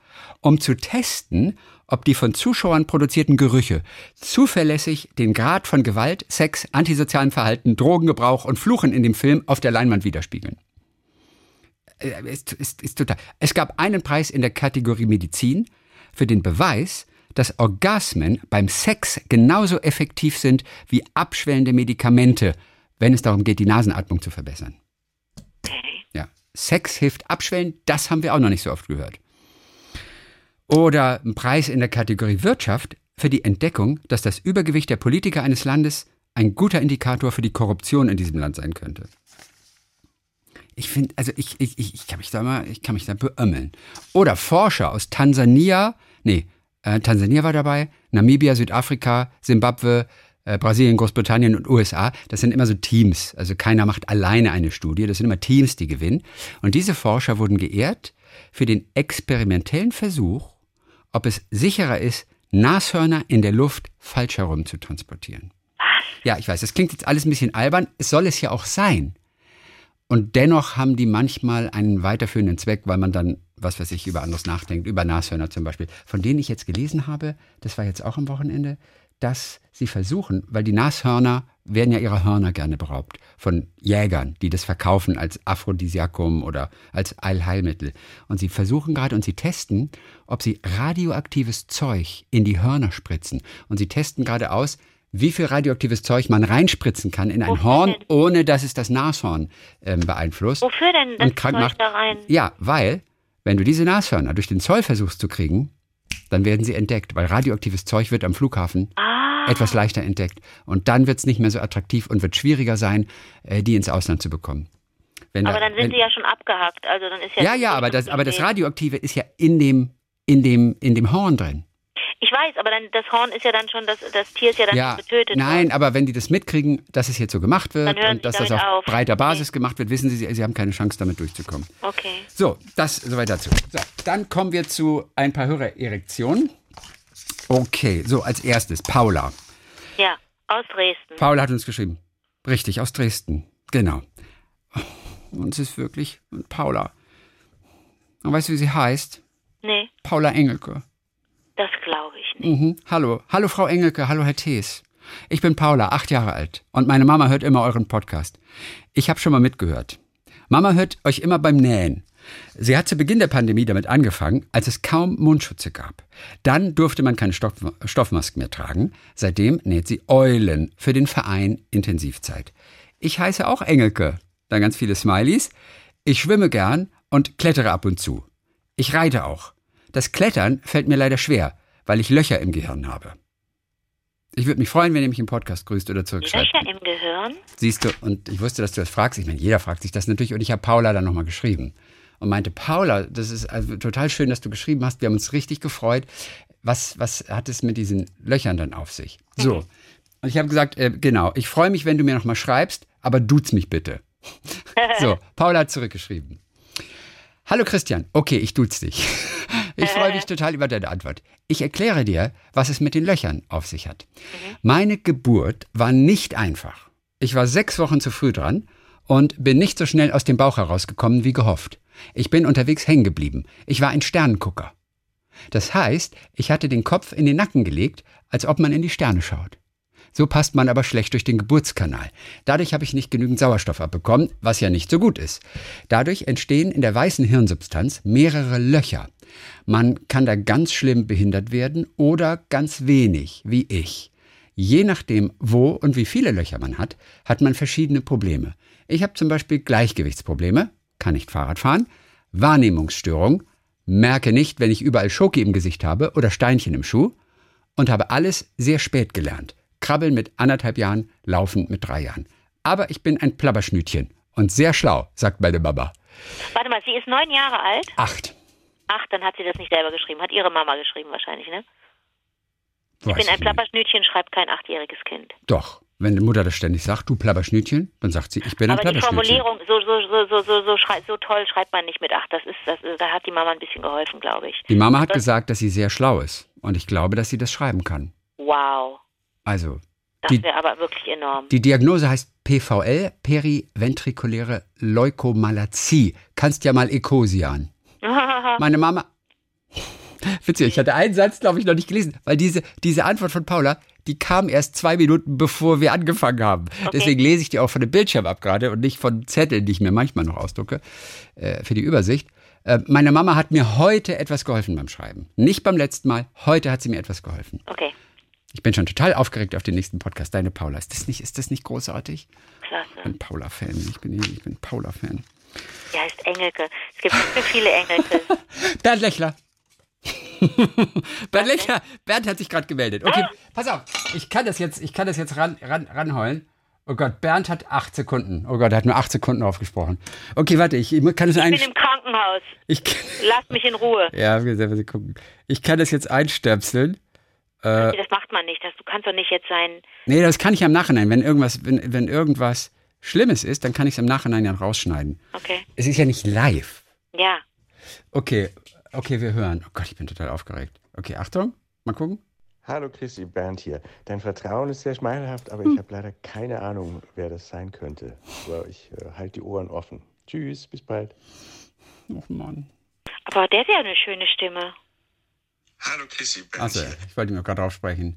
um zu testen, ob die von Zuschauern produzierten Gerüche zuverlässig den Grad von Gewalt, Sex, antisozialem Verhalten, Drogengebrauch und Fluchen in dem Film auf der Leinwand widerspiegeln. Äh, Ist, ist, ist total. Es gab einen Preis in der Kategorie Medizin für den Beweis, dass Orgasmen beim Sex genauso effektiv sind wie abschwellende Medikamente, wenn es darum geht, die Nasenatmung zu verbessern. Ja. Sex hilft abschwellen, das haben wir auch noch nicht so oft gehört. Oder ein Preis in der Kategorie Wirtschaft für die Entdeckung, dass das Übergewicht der Politiker eines Landes ein guter Indikator für die Korruption in diesem Land sein könnte. Ich finde, also ich, ich, ich, kann mich da mal, ich kann mich da beömmeln. Oder Forscher aus Tansania, nee, äh, Tansania war dabei, Namibia, Südafrika, Simbabwe, äh, Brasilien, Großbritannien und USA, das sind immer so Teams. Also keiner macht alleine eine Studie, das sind immer Teams, die gewinnen. Und diese Forscher wurden geehrt für den experimentellen Versuch, ob es sicherer ist, Nashörner in der Luft falsch herum zu transportieren. Was? Ja, ich weiß, das klingt jetzt alles ein bisschen albern, es soll es ja auch sein. Und dennoch haben die manchmal einen weiterführenden Zweck, weil man dann, was weiß ich, über anderes nachdenkt, über Nashörner zum Beispiel, von denen ich jetzt gelesen habe, das war jetzt auch am Wochenende, dass sie versuchen, weil die Nashörner werden ja ihrer Hörner gerne beraubt von Jägern, die das verkaufen als Aphrodisiakum oder als Allheilmittel. Und sie versuchen gerade und sie testen, ob sie radioaktives Zeug in die Hörner spritzen. Und sie testen gerade aus, wie viel radioaktives Zeug man reinspritzen kann in ein Wofür Horn, denn? ohne dass es das Nashorn ähm, beeinflusst. Wofür denn das Und krank Zeug macht. da rein? Ja, weil, wenn du diese Nashörner durch den Zoll versuchst zu kriegen, dann werden sie entdeckt, weil radioaktives Zeug wird am Flughafen Ah, etwas leichter entdeckt. Und dann wird es nicht mehr so attraktiv und wird schwieriger sein, äh, die ins Ausland zu bekommen. Wenn aber da- dann sind wenn, sie ja schon abgehackt. Also dann ist ja. ja, ja, aber das, aber das Radioaktive ist ja in dem, in dem, in dem Horn drin. Ich weiß, aber dann das Horn ist ja dann schon, das, das Tier ist ja dann Ja, getötet. nein, aber wenn die das mitkriegen, dass es jetzt so gemacht wird und dass das auf auf. breiter Okay. Basis gemacht wird, wissen sie, sie, sie haben keine Chance, damit durchzukommen. Okay. So, das soweit dazu. So, dann kommen wir zu ein paar Hörererektionen. Okay, so als erstes Paula. Ja, aus Dresden. Paula hat uns geschrieben. Richtig, aus Dresden. Genau. Und es ist wirklich Paula. Und weißt du, wie sie heißt? Nee, Paula Engelke. das glaube ich nicht. Mhm. Hallo. Hallo, Frau Engelke. Hallo, Herr Thees. Ich bin Paula, acht Jahre alt. Und meine Mama hört immer euren Podcast. Ich habe schon mal mitgehört. Mama hört euch immer beim Nähen. Sie hat zu Beginn der Pandemie damit angefangen, als es kaum Mundschutze gab. Dann durfte man keine Stoff Stoffmasken mehr tragen. Seitdem näht sie Eulen für den Verein Intensivzeit. Ich heiße auch Engelke. Dann ganz viele Smileys. Ich schwimme gern und klettere ab und zu. Ich reite auch. Das Klettern fällt mir leider schwer, weil ich Löcher im Gehirn habe. Ich würde mich freuen, wenn ihr mich im Podcast grüßt oder zurückschreibt. Löcher im Gehirn? Siehst du, und ich wusste, dass du das fragst. Ich meine, jeder fragt sich das natürlich. Und ich habe Paula dann nochmal geschrieben. Und meinte, Paula, das ist also total schön, dass du geschrieben hast. Wir haben uns richtig gefreut. Was, was hat es mit diesen Löchern dann auf sich? So. Und ich habe gesagt, äh, genau, ich freue mich, wenn du mir nochmal schreibst, aber duz mich bitte. <laughs> so, Paula hat zurückgeschrieben. Hallo Christian, okay, ich duz dich. <laughs> Ich freue mich total über deine Antwort. Ich erkläre dir, was es mit den Löchern auf sich hat. Meine Geburt war nicht einfach. Ich war sechs Wochen zu früh dran und bin nicht so schnell aus dem Bauch herausgekommen wie gehofft. Ich bin unterwegs hängen geblieben. Ich war ein Sternengucker. Das heißt, ich hatte den Kopf in den Nacken gelegt, als ob man in die Sterne schaut. So passt man aber schlecht durch den Geburtskanal. Dadurch habe ich nicht genügend Sauerstoff abbekommen, was ja nicht so gut ist. Dadurch entstehen in der weißen Hirnsubstanz mehrere Löcher. Man kann da ganz schlimm behindert werden oder ganz wenig, wie ich. Je nachdem, wo und wie viele Löcher man hat, hat man verschiedene Probleme. Ich habe zum Beispiel Gleichgewichtsprobleme, kann nicht Fahrrad fahren, Wahrnehmungsstörung, merke nicht, wenn ich überall Schoki im Gesicht habe oder Steinchen im Schuh und habe alles sehr spät gelernt. Krabbeln mit anderthalb Jahren, Laufen mit drei Jahren. Aber ich bin ein Plabberschnütchen und sehr schlau, sagt meine Mama. Warte mal, sie ist neun Jahre alt. Acht. Ach, dann hat sie das nicht selber geschrieben. Hat ihre Mama geschrieben wahrscheinlich, ne? Ich Weiß bin ein. Plapperschnütchen, schreibt kein achtjähriges Kind. Doch. Wenn die Mutter das ständig sagt, du Plabberschnütchen, dann sagt sie, ich bin ein Aber die Plabberschnütchen. Formulierung, so, so, so, so, so, so, schrei- so toll schreibt man nicht mit acht. Das ist, das, da hat die Mama ein bisschen geholfen, glaube ich. Die Mama hat gesagt, dass sie sehr schlau ist. Und ich glaube, dass sie das schreiben kann. Wow. Also, Das wäre aber wirklich enorm. die Diagnose heißt PVL, periventrikuläre Leukomalazie. Kannst ja mal Ecosian. <laughs> Meine Mama. <laughs> Witzig, ich hatte einen Satz, glaube ich, noch nicht gelesen, weil diese, diese Antwort von Paula, die kam erst zwei Minuten, bevor wir angefangen haben. Deswegen lese ich die auch von dem Bildschirm ab gerade und nicht von Zetteln, die ich mir manchmal noch ausdrucke, äh, für die Übersicht. Äh, meine Mama hat mir heute etwas geholfen beim Schreiben. Nicht beim letzten Mal, heute hat sie mir etwas geholfen. Okay, Ich bin schon total aufgeregt auf den nächsten Podcast. Deine Paula, ist das nicht, ist das nicht großartig? Ich klasse. bin Paula-Fan. Ich bin, ich bin Paula-Fan. Die heißt Engelke. Es gibt so viele Engelke. <laughs> Bernd Lechler. <laughs> Bernd, Lecher, Bernd hat sich gerade gemeldet. Okay, pass auf. Ich kann das jetzt, ich kann das jetzt ran, ran, ranheulen. Oh Gott, Bernd hat acht Sekunden. Oh Gott, er hat nur acht Sekunden aufgesprochen. Okay, warte, ich kann das Ich bin im Krankenhaus. Ich, Lass mich in Ruhe. ja, wir werden gucken. Ich kann das jetzt einstöpseln. Nee, das macht man nicht. Das, du kannst doch nicht jetzt sein. Nee, das kann ich am Nachhinein. Wenn irgendwas, wenn, wenn irgendwas Schlimmes ist, dann kann ich es im Nachhinein dann rausschneiden. Okay. Es ist ja nicht live. Ja. Okay, okay, wir hören. Oh Gott, ich bin total aufgeregt. Okay, Achtung, mal gucken. Hallo Christi, Bernd hier. Dein Vertrauen ist sehr schmeichelhaft, aber ich habe leider keine Ahnung, wer das sein könnte. Aber ich äh, halte die Ohren offen. Tschüss, bis bald. Oh Mann. Aber der hat ja eine schöne Stimme. Hallo Christi, Bernd Also, ich wollte ihn noch gerade aufsprechen.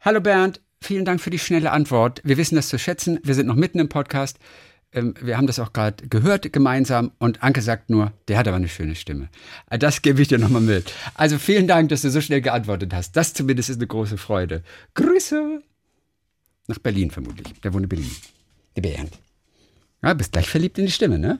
Hallo Bernd, vielen Dank für die schnelle Antwort. Wir wissen das zu schätzen. Wir sind noch mitten im Podcast. Ähm, wir haben das auch gerade gehört gemeinsam und Anke sagt nur, der hat aber eine schöne Stimme. Äh, Das gebe ich dir nochmal mit. Also vielen Dank, dass du so schnell geantwortet hast. Das zumindest ist eine große Freude. Grüße. Nach Berlin vermutlich. Der wohnt in Berlin. Der Bernd. Ja, bist gleich verliebt in die Stimme, ne?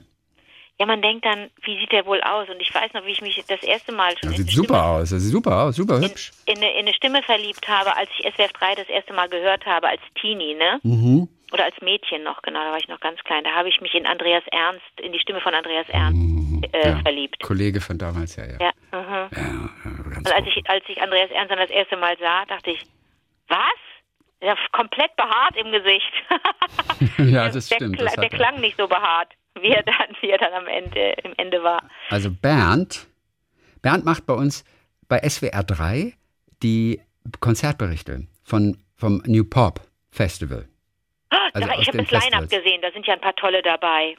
Ja, man denkt dann, wie sieht der wohl aus? Und ich weiß noch, wie ich mich das erste Mal schon Das in sieht eine super Stimme, aus. Das sieht super aus. Super hübsch. in, eine, in eine Stimme verliebt habe, als ich SWF 3 das erste Mal gehört habe, als Teenie, ne? Mhm. Oder als Mädchen noch, genau, da war ich noch ganz klein. Da habe ich mich in Andreas Ernst, in die Stimme von Andreas Ernst äh, Mhm. Ja. verliebt. Kollege von damals, ja, ja. Ja, mhm. ja, Und als ich, als ich Andreas Ernst dann das erste Mal sah, dachte ich, was? Ja, komplett behaart im Gesicht. <laughs> ja, das der, stimmt. Das der er. klang nicht so behaart, <laughs> wie er dann, wie er dann am Ende, im Ende war. Also Bernd, Bernd macht bei uns bei SWR 3 die Konzertberichte von, vom New Pop Festival. Also Da- aus ich habe das Line-Up gesehen, da sind ja ein paar tolle dabei.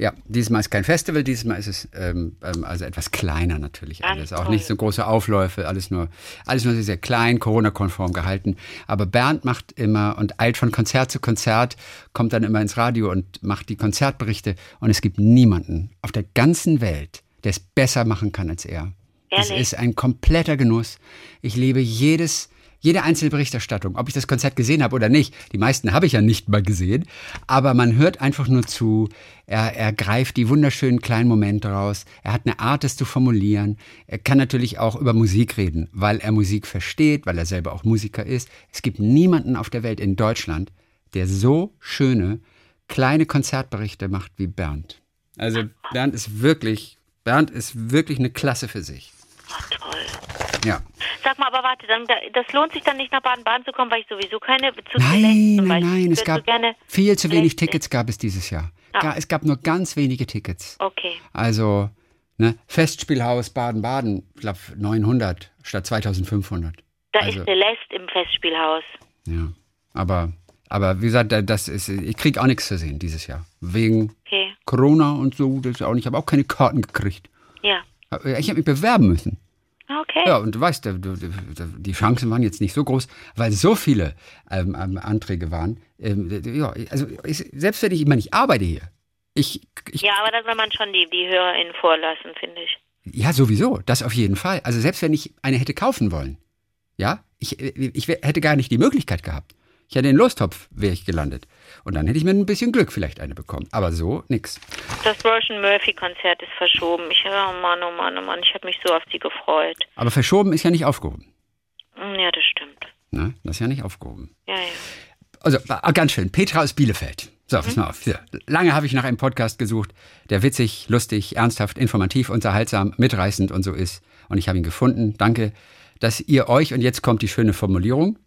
Ja, diesmal ist kein Festival, diesmal ist es ähm, ähm, also etwas kleiner natürlich alles. Auch toll. nicht so große Aufläufe, alles nur, alles nur sehr, sehr klein, Corona-konform gehalten. Aber Bernd macht immer und eilt von Konzert zu Konzert, kommt dann immer ins Radio und macht die Konzertberichte. Und es gibt niemanden auf der ganzen Welt, der es besser machen kann als er. Es Ehrlich? ist ein kompletter Genuss. Ich liebe jedes, jede einzelne Berichterstattung, ob ich das Konzert gesehen habe oder nicht. Die meisten habe ich ja nicht mal gesehen, aber man hört einfach nur zu. Er, er greift die wunderschönen kleinen Momente raus. Er hat eine Art, es zu formulieren. Er kann natürlich auch über Musik reden, weil er Musik versteht, weil er selber auch Musiker ist. Es gibt niemanden auf der Welt in Deutschland, der so schöne kleine Konzertberichte macht wie Bernd. Also Bernd ist wirklich, Bernd ist wirklich eine Klasse für sich. Ach, toll. Ja. Sag mal, aber warte, dann, da- das lohnt sich dann nicht nach Baden-Baden zu kommen, weil ich sowieso keine zu Nein, nein, nein, Ich es gab viel zu wenig Tickets gab es dieses Jahr. Ah. Es gab nur ganz wenige Tickets. Okay. Also, ne, Festspielhaus Baden-Baden, ich glaube 900 statt 2500. Da Also- ist Celeste im Festspielhaus. Ja, aber, aber wie gesagt, da- das ist, ich kriege auch nichts zu sehen dieses Jahr. Wegen Okay. Corona und so, das auch nicht, ich habe auch keine Karten gekriegt. Ja. Ich habe mich bewerben müssen. Okay. Ja, und du weißt, du- die Chancen waren jetzt nicht so groß, weil so viele ähm, ähm, Anträge waren. Ähm, ja, also ich, selbst wenn ich immer nicht arbeite hier, ich, ich Ja, aber da soll man schon die, die HörerInnen vorlassen, finde ich. ja sowieso, das auf jeden Fall. Also selbst wenn ich eine hätte kaufen wollen, ja, ich, ich wär- hätte gar nicht die Möglichkeit gehabt. Ich hätte in den Lostopf wäre ich gelandet. Und dann hätte ich mit ein bisschen Glück vielleicht eine bekommen. Aber so nix. Das Roisin Murphy-Konzert ist verschoben. Ich, oh Mann, oh Mann, oh Mann, ich habe mich so auf sie gefreut. Aber verschoben ist ja nicht aufgehoben. Hm, Ja, das stimmt. Ne? Das ist ja nicht aufgehoben. Ja, ja. Also, ah, ganz schön. Petra aus Bielefeld. So, Mhm. pass mal auf. Lange habe ich nach einem Podcast gesucht, der witzig, lustig, ernsthaft, informativ, unterhaltsam, mitreißend und so ist. Und ich habe ihn gefunden. Danke, dass ihr euch, und jetzt kommt die schöne Formulierung,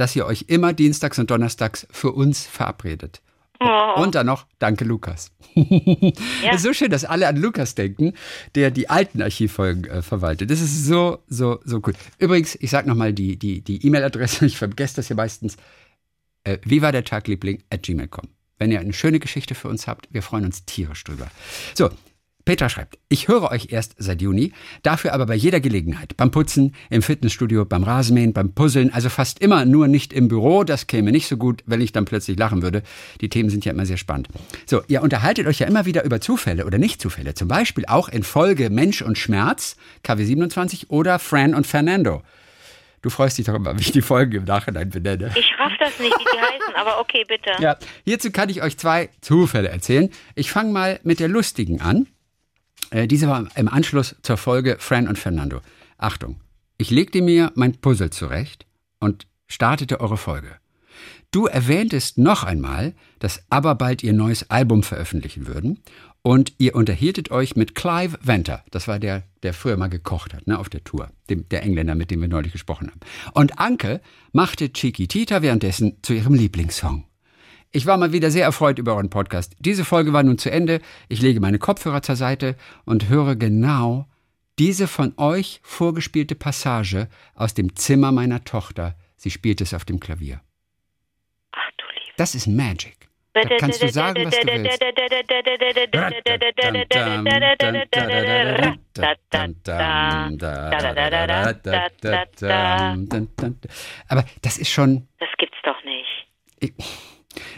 dass ihr euch immer dienstags und donnerstags für uns verabredet. Oh, Und dann noch, danke Lukas. <laughs> Es ist so schön, dass alle an Lukas denken, der die alten Archivfolgen äh, verwaltet. Das ist so, so, so cool. Übrigens, ich sage nochmal die die die E-Mail-Adresse, <laughs> ich vergesse das hier meistens, äh, wie war der Tag, Liebling, at gmail.com. Wenn ihr eine schöne Geschichte für uns habt, wir freuen uns tierisch drüber. So, Petra schreibt, ich höre euch erst seit Juni, dafür aber bei jeder Gelegenheit. Beim Putzen, im Fitnessstudio, beim Rasenmähen, beim Puzzeln, also fast immer nur nicht im Büro. Das käme nicht so gut, wenn ich dann plötzlich lachen würde. Die Themen sind ja immer sehr spannend. So, ihr unterhaltet euch ja immer wieder über Zufälle oder Nicht-Zufälle. Zum Beispiel auch in Folge Mensch und Schmerz, KW27 oder Fran und Fernando. Du freust dich doch immer, wie ich die Folgen im Nachhinein benenne. ich raff das nicht, wie die heißen, aber okay, bitte. Ja, hierzu kann ich euch zwei Zufälle erzählen. Ich fange mal mit der lustigen an. Äh, diese war im Anschluss zur Folge Fran und Fernando. Achtung, ich legte mir mein Puzzle zurecht und startete eure Folge. Du erwähntest noch einmal, dass aber bald ihr neues Album veröffentlichen würden und ihr unterhieltet euch mit Clive Venter. Das war der, der früher mal gekocht hat, ne, auf der Tour. Dem, der Engländer, mit dem wir neulich gesprochen haben. Und Anke machte Chiquitita währenddessen zu ihrem Lieblingssong. Ich war mal wieder sehr erfreut über euren Podcast. Diese Folge war nun zu Ende. Ich lege meine Kopfhörer zur Seite und höre genau diese von euch vorgespielte Passage aus dem Zimmer meiner Tochter. Sie spielt es auf dem Klavier. Ach du Liebe. Das ist Magic. Da kannst du sagen, was du willst. Aber das ist schon. Das gibt's doch nicht.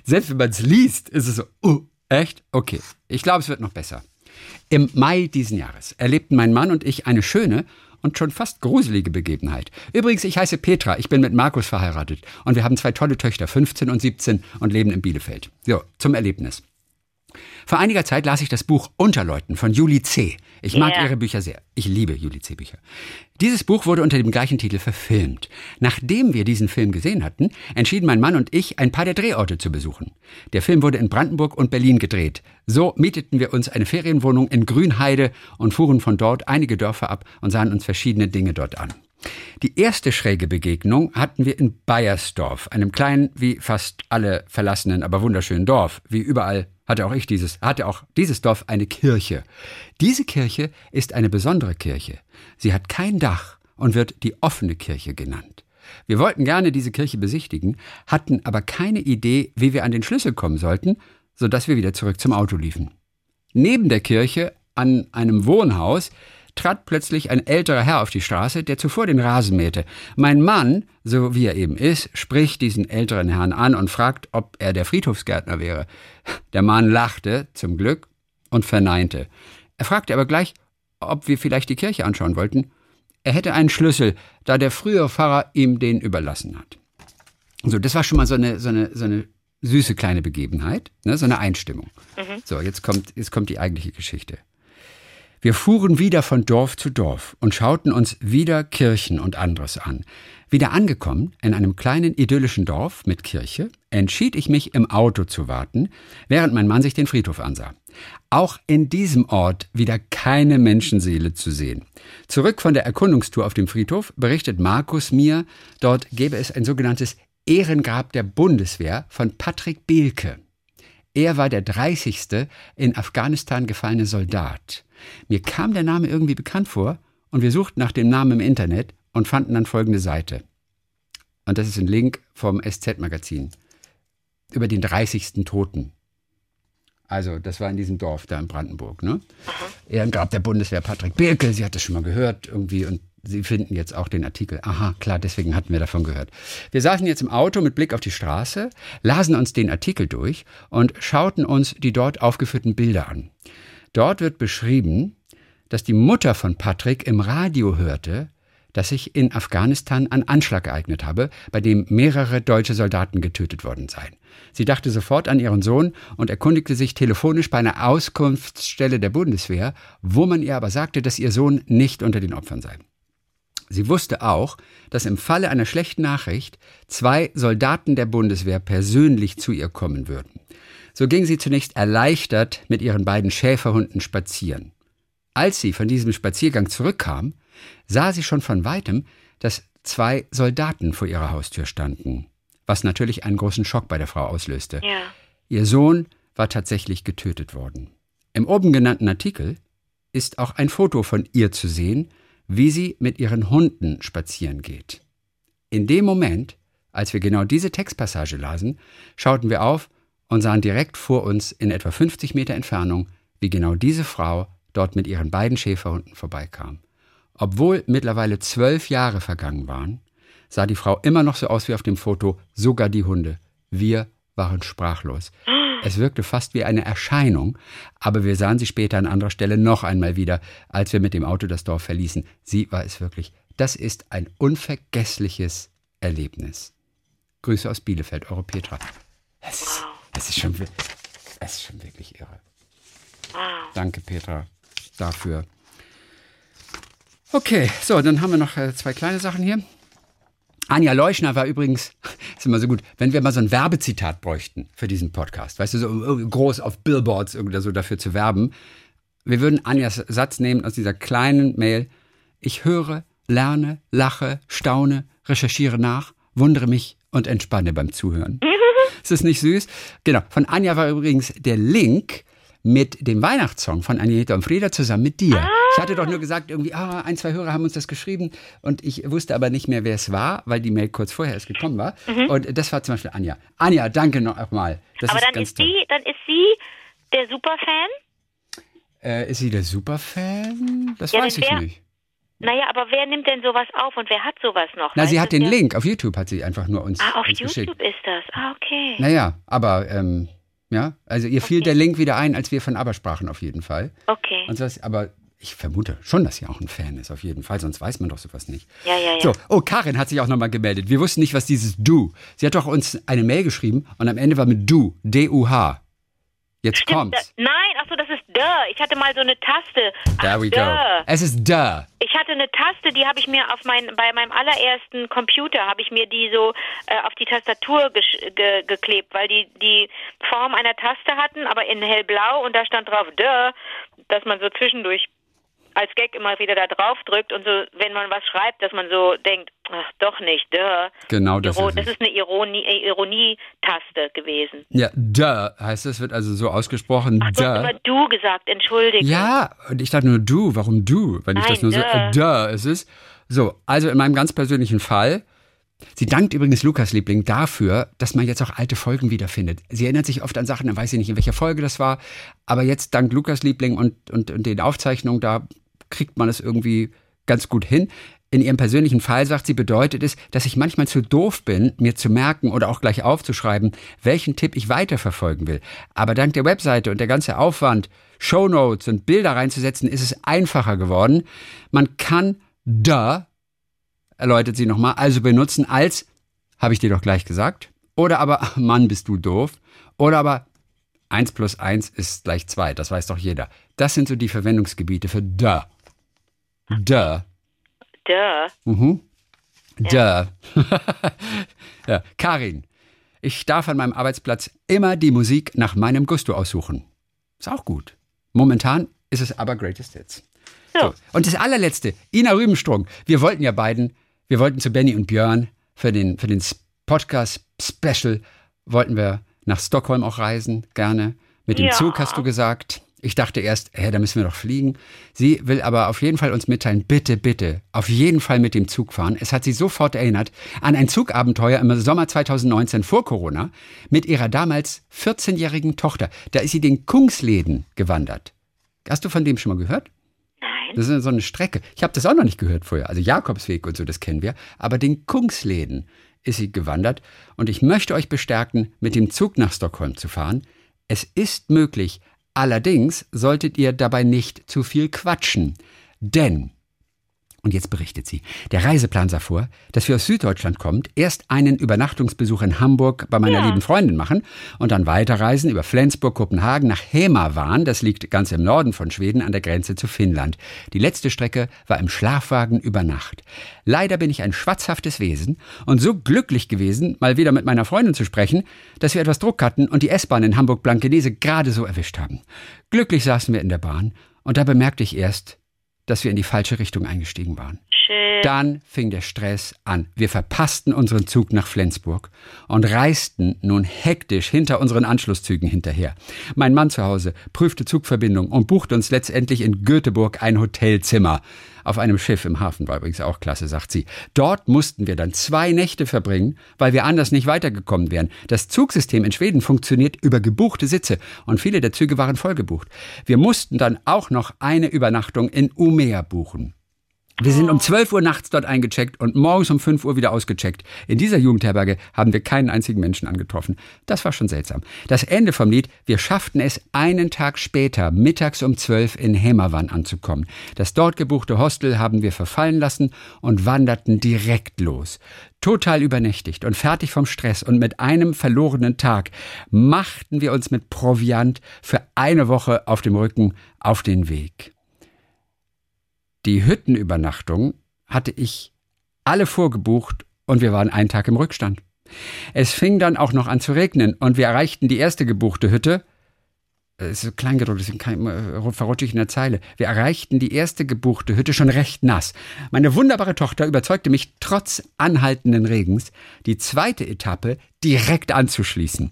Selbst wenn man es liest, ist es so, uh, echt? Okay. Ich glaube, es wird noch besser. Im Mai diesen Jahres erlebten mein Mann und ich eine schöne und schon fast gruselige Begebenheit. Übrigens, ich heiße Petra, ich bin mit Markus verheiratet und wir haben zwei tolle Töchter, 15 und 17 und leben in Bielefeld. So, zum Erlebnis. Vor einiger Zeit las ich das Buch Unterleuten von Julie C. Ich mag Ja. ihre Bücher sehr. Ich liebe Julie C. Bücher. Dieses Buch wurde unter dem gleichen Titel verfilmt. Nachdem wir diesen Film gesehen hatten, entschieden mein Mann und ich, ein paar der Drehorte zu besuchen. Der Film wurde in Brandenburg und Berlin gedreht. So mieteten wir uns eine Ferienwohnung in Grünheide und fuhren von dort einige Dörfer ab und sahen uns verschiedene Dinge dort an. Die erste schräge Begegnung hatten wir in Bayersdorf, einem kleinen, wie fast alle verlassenen, aber wunderschönen Dorf. Wie überall hatte auch ich dieses, hatte auch dieses Dorf eine Kirche. Diese Kirche ist eine besondere Kirche. Sie hat kein Dach und wird die offene Kirche genannt. Wir wollten gerne diese Kirche besichtigen, hatten aber keine Idee, wie wir an den Schlüssel kommen sollten, so dass wir wieder zurück zum Auto liefen. Neben der Kirche, an einem Wohnhaus, trat plötzlich ein älterer Herr auf die Straße, der zuvor den Rasen mähte. Mein Mann, so wie er eben ist, spricht diesen älteren Herrn an und fragt, ob er der Friedhofsgärtner wäre. Der Mann lachte, zum Glück, und verneinte. Er fragte aber gleich, ob wir vielleicht die Kirche anschauen wollten. Er hätte einen Schlüssel, da der frühere Pfarrer ihm den überlassen hat. So, das war schon mal so eine, so eine, so eine süße kleine Begebenheit, ne, so eine Einstimmung. So, jetzt kommt, jetzt kommt die eigentliche Geschichte. Wir fuhren wieder von Dorf zu Dorf und schauten uns wieder Kirchen und anderes an. Wieder angekommen in einem kleinen idyllischen Dorf mit Kirche, entschied ich mich im Auto zu warten, während mein Mann sich den Friedhof ansah. Auch in diesem Ort wieder keine Menschenseele zu sehen. Zurück von der Erkundungstour auf dem Friedhof berichtet Markus mir, dort gäbe es ein sogenanntes Ehrengrab der Bundeswehr von Patrick Behlke. Er war der 30. in Afghanistan gefallene Soldat. Mir kam der Name irgendwie bekannt vor und wir suchten nach dem Namen im Internet und fanden dann folgende Seite. Und das ist ein Link vom SZ-Magazin über den 30. Toten. Also, das war in diesem Dorf da in Brandenburg, ne? Ehrengrab der Bundeswehr Patrick Birke, sie hat das schon mal gehört irgendwie und Sie finden jetzt auch den Artikel. Aha, klar, deswegen hatten wir davon gehört. Wir saßen jetzt im Auto mit Blick auf die Straße, lasen uns den Artikel durch und schauten uns die dort aufgeführten Bilder an. Dort wird beschrieben, dass die Mutter von Patrick im Radio hörte, dass sich in Afghanistan ein Anschlag ereignet habe, bei dem mehrere deutsche Soldaten getötet worden seien. Sie dachte sofort an ihren Sohn und erkundigte sich telefonisch bei einer Auskunftsstelle der Bundeswehr, wo man ihr aber sagte, dass ihr Sohn nicht unter den Opfern sei. Sie wusste auch, dass im Falle einer schlechten Nachricht zwei Soldaten der Bundeswehr persönlich zu ihr kommen würden. So ging sie zunächst erleichtert mit ihren beiden Schäferhunden spazieren. Als sie von diesem Spaziergang zurückkam, sah sie schon von weitem, dass zwei Soldaten vor ihrer Haustür standen, was natürlich einen großen Schock bei der Frau auslöste. Ja. Ihr Sohn war tatsächlich getötet worden. Im oben genannten Artikel ist auch ein Foto von ihr zu sehen, wie sie mit ihren Hunden spazieren geht. In dem Moment, als wir genau diese Textpassage lasen, schauten wir auf und sahen direkt vor uns in etwa 50 Meter Entfernung, wie genau diese Frau dort mit ihren beiden Schäferhunden vorbeikam. Obwohl mittlerweile zwölf Jahre vergangen waren, sah die Frau immer noch so aus wie auf dem Foto, sogar die Hunde. Wir waren sprachlos. <gasps> Es wirkte fast wie eine Erscheinung, aber wir sahen sie später an anderer Stelle noch einmal wieder, als wir mit dem Auto das Dorf verließen. Sie war es wirklich. Das ist ein unvergessliches Erlebnis. Grüße aus Bielefeld, eure Petra. Es ist, es ist, schon, es ist schon wirklich irre. Danke, Petra, dafür. Okay, so, dann haben wir noch äh, zwei kleine Sachen hier. Anja Leuschner war übrigens, <laughs> ist immer so gut, wenn wir mal so ein Werbezitat bräuchten für diesen Podcast, weißt du, so äh, groß auf Billboards oder so dafür zu werben. Wir würden Anjas Satz nehmen aus dieser kleinen Mail. Ich höre, lerne, lache, staune, recherchiere nach, wundere mich und entspanne beim Zuhören. <laughs> ist das nicht süß? Genau. Von Anja war übrigens der Link mit dem Weihnachtssong von Anita und Frieda zusammen mit dir. Ah. Ich hatte doch nur gesagt, irgendwie, ah, ein, zwei Hörer haben uns das geschrieben und ich wusste aber nicht mehr, wer es war, weil die Mail kurz vorher erst gekommen war. Mhm. Und das war zum Beispiel Anja. Anja, danke noch einmal. aber ist dann, ist sie, dann ist sie der Superfan? Äh, ist sie der Superfan? Das ja, weiß ich wer, nicht. Naja, aber wer nimmt denn sowas auf und wer hat sowas noch? Na, sie hat den Link. Auf YouTube hat sie einfach nur uns Ah, auf uns YouTube geschickt. ist das. Ah, okay. Naja, aber ähm, ja, also ihr fiel der Link wieder ein, als wir von Aber sprachen, auf jeden Fall. Okay. Und das, aber ich vermute schon, dass sie auch ein Fan ist, auf jeden Fall, sonst weiß man doch sowas nicht. Ja, ja, ja. So, oh, Karin hat sich auch nochmal gemeldet. Wir wussten nicht, was dieses Du. Sie hat doch uns eine Mail geschrieben und am Ende war mit Du, D-U-H. Jetzt Stimmt, kommt's. Da, nein, achso, das ist Duh. Ich hatte mal so eine Taste. There we duh. go. Es ist Duh. Ich hatte eine Taste, die habe ich mir auf mein, bei meinem allerersten Computer, habe ich mir die so äh, auf die Tastatur ge geklebt, weil die die Form einer Taste hatten, aber in hellblau und da stand drauf Duh, dass man so zwischendurch als Gag immer wieder da drauf drückt und so, wenn man was schreibt, dass man so denkt, ach, doch nicht, duh. Genau, das Iro ist Das ist eine Ironie, äh, Ironie-Taste gewesen. Ja, duh heißt es, wird also so ausgesprochen. Ach, du hast immer du gesagt, entschuldige. Ja, und ich dachte nur du, warum du, wenn Nein, ich das nur duh. so, äh, duh ist es. So, also in meinem ganz persönlichen Fall, Sie dankt übrigens Lukas Liebling dafür, dass man jetzt auch alte Folgen wiederfindet. Sie erinnert sich oft an Sachen, dann weiß sie nicht, in welcher Folge das war. Aber jetzt dank Lukas Liebling und, und, und den Aufzeichnungen, da kriegt man es irgendwie ganz gut hin. In ihrem persönlichen Fall sagt sie, bedeutet es, dass ich manchmal zu doof bin, mir zu merken oder auch gleich aufzuschreiben, welchen Tipp ich weiterverfolgen will. Aber dank der Webseite und der ganze Aufwand, Shownotes und Bilder reinzusetzen, ist es einfacher geworden. Man kann da, erläutert sie nochmal, also benutzen als, habe ich dir doch gleich gesagt, oder aber, Mann, bist du doof, oder aber, 1 plus 1 ist gleich 2, das weiß doch jeder. Das sind so die Verwendungsgebiete für da. Da. Da. Mhm. Da. <laughs> ja. Karin, ich darf an meinem Arbeitsplatz immer die Musik nach meinem Gusto aussuchen. Ist auch gut. Momentan ist es aber Greatest Hits. So. so. Und das allerletzte, Ina Rübenstrung. Wir wollten ja beiden, wir wollten zu Benny und Björn für den, für den Podcast Special, wollten wir nach Stockholm auch reisen, gerne. Mit dem ja. Zug hast du gesagt. Ich dachte erst, hä, da müssen wir doch fliegen. Sie will aber auf jeden Fall uns mitteilen, bitte, bitte, auf jeden Fall mit dem Zug fahren. Es hat sie sofort erinnert an ein Zugabenteuer im Sommer 2019 vor Corona mit ihrer damals 14-jährigen Tochter. Da ist sie den Kungsläden gewandert. Hast du von dem schon mal gehört? Nein. Das ist so eine Strecke. Ich habe das auch noch nicht gehört vorher. Also Jakobsweg und so, das kennen wir. Aber den Kungsläden ist sie gewandert. Und ich möchte euch bestärken, mit dem Zug nach Stockholm zu fahren. Es ist möglich, Allerdings solltet ihr dabei nicht zu viel quatschen. Denn und jetzt berichtet sie. Der Reiseplan sah vor, dass wir aus Süddeutschland kommt, erst einen Übernachtungsbesuch in Hamburg bei meiner ja. lieben Freundin machen und dann weiterreisen über Flensburg, Kopenhagen nach Hemavan, das liegt ganz im Norden von Schweden an der Grenze zu Finnland. Die letzte Strecke war im Schlafwagen über Nacht. Leider bin ich ein schwatzhaftes Wesen und so glücklich gewesen, mal wieder mit meiner Freundin zu sprechen, dass wir etwas Druck hatten und die S-Bahn in Hamburg-Blankenese gerade so erwischt haben. Glücklich saßen wir in der Bahn und da bemerkte ich erst, dass wir in die falsche Richtung eingestiegen waren. Schön. Dann fing der Stress an. Wir verpassten unseren Zug nach Flensburg und reisten nun hektisch hinter unseren Anschlusszügen hinterher. Mein Mann zu Hause prüfte Zugverbindung und buchte uns letztendlich in Göteborg ein Hotelzimmer. Auf einem Schiff im Hafen war übrigens auch klasse, sagt sie. Dort mussten wir dann zwei Nächte verbringen, weil wir anders nicht weitergekommen wären. Das Zugsystem in Schweden funktioniert über gebuchte Sitze und viele der Züge waren vollgebucht. Wir mussten dann auch noch eine Übernachtung in Umea buchen. Wir sind um 12 Uhr nachts dort eingecheckt und morgens um 5 Uhr wieder ausgecheckt. In dieser Jugendherberge haben wir keinen einzigen Menschen angetroffen. Das war schon seltsam. Das Ende vom Lied, wir schafften es einen Tag später, mittags um 12 in Hemavan anzukommen. Das dort gebuchte Hostel haben wir verfallen lassen und wanderten direkt los. Total übernächtigt und fertig vom Stress und mit einem verlorenen Tag machten wir uns mit Proviant für eine Woche auf dem Rücken auf den Weg. Die Hüttenübernachtung hatte ich alle vorgebucht und wir waren einen Tag im Rückstand. Es fing dann auch noch an zu regnen und wir erreichten die erste gebuchte Hütte es ist so klein gedruckt, deswegen kann, äh, verrutsche ich in der Zeile. Wir erreichten die erste gebuchte Hütte schon recht nass. Meine wunderbare Tochter überzeugte mich trotz anhaltenden Regens, die zweite Etappe direkt anzuschließen.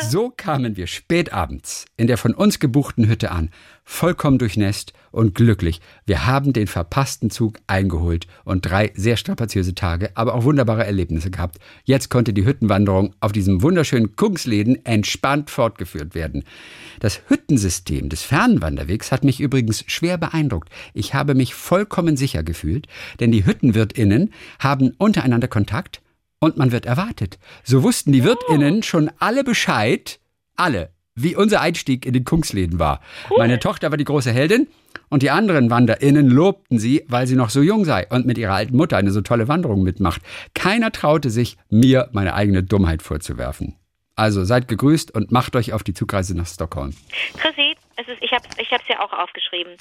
So kamen wir spätabends in der von uns gebuchten Hütte an, vollkommen durchnässt und glücklich. Wir haben den verpassten Zug eingeholt und drei sehr strapaziöse Tage, aber auch wunderbare Erlebnisse gehabt. Jetzt konnte die Hüttenwanderung auf diesem wunderschönen Kungsläden entspannt fortgeführt werden. Das Hüttensystem des Fernwanderwegs hat mich übrigens schwer beeindruckt. Ich habe mich vollkommen sicher gefühlt, denn die Hüttenwirtinnen haben untereinander Kontakt und man wird erwartet. So wussten die Wirtinnen schon alle Bescheid, alle, wie unser Einstieg in den Kungsläden war. Cool. Meine Tochter war die große Heldin und die anderen WanderInnen lobten sie, weil sie noch so jung sei und mit ihrer alten Mutter eine so tolle Wanderung mitmacht. Keiner traute sich, mir meine eigene Dummheit vorzuwerfen. Also seid gegrüßt und macht euch auf die Zugreise nach Stockholm. Chrissy, es ist, ich habe es ja auch aufgeschrieben.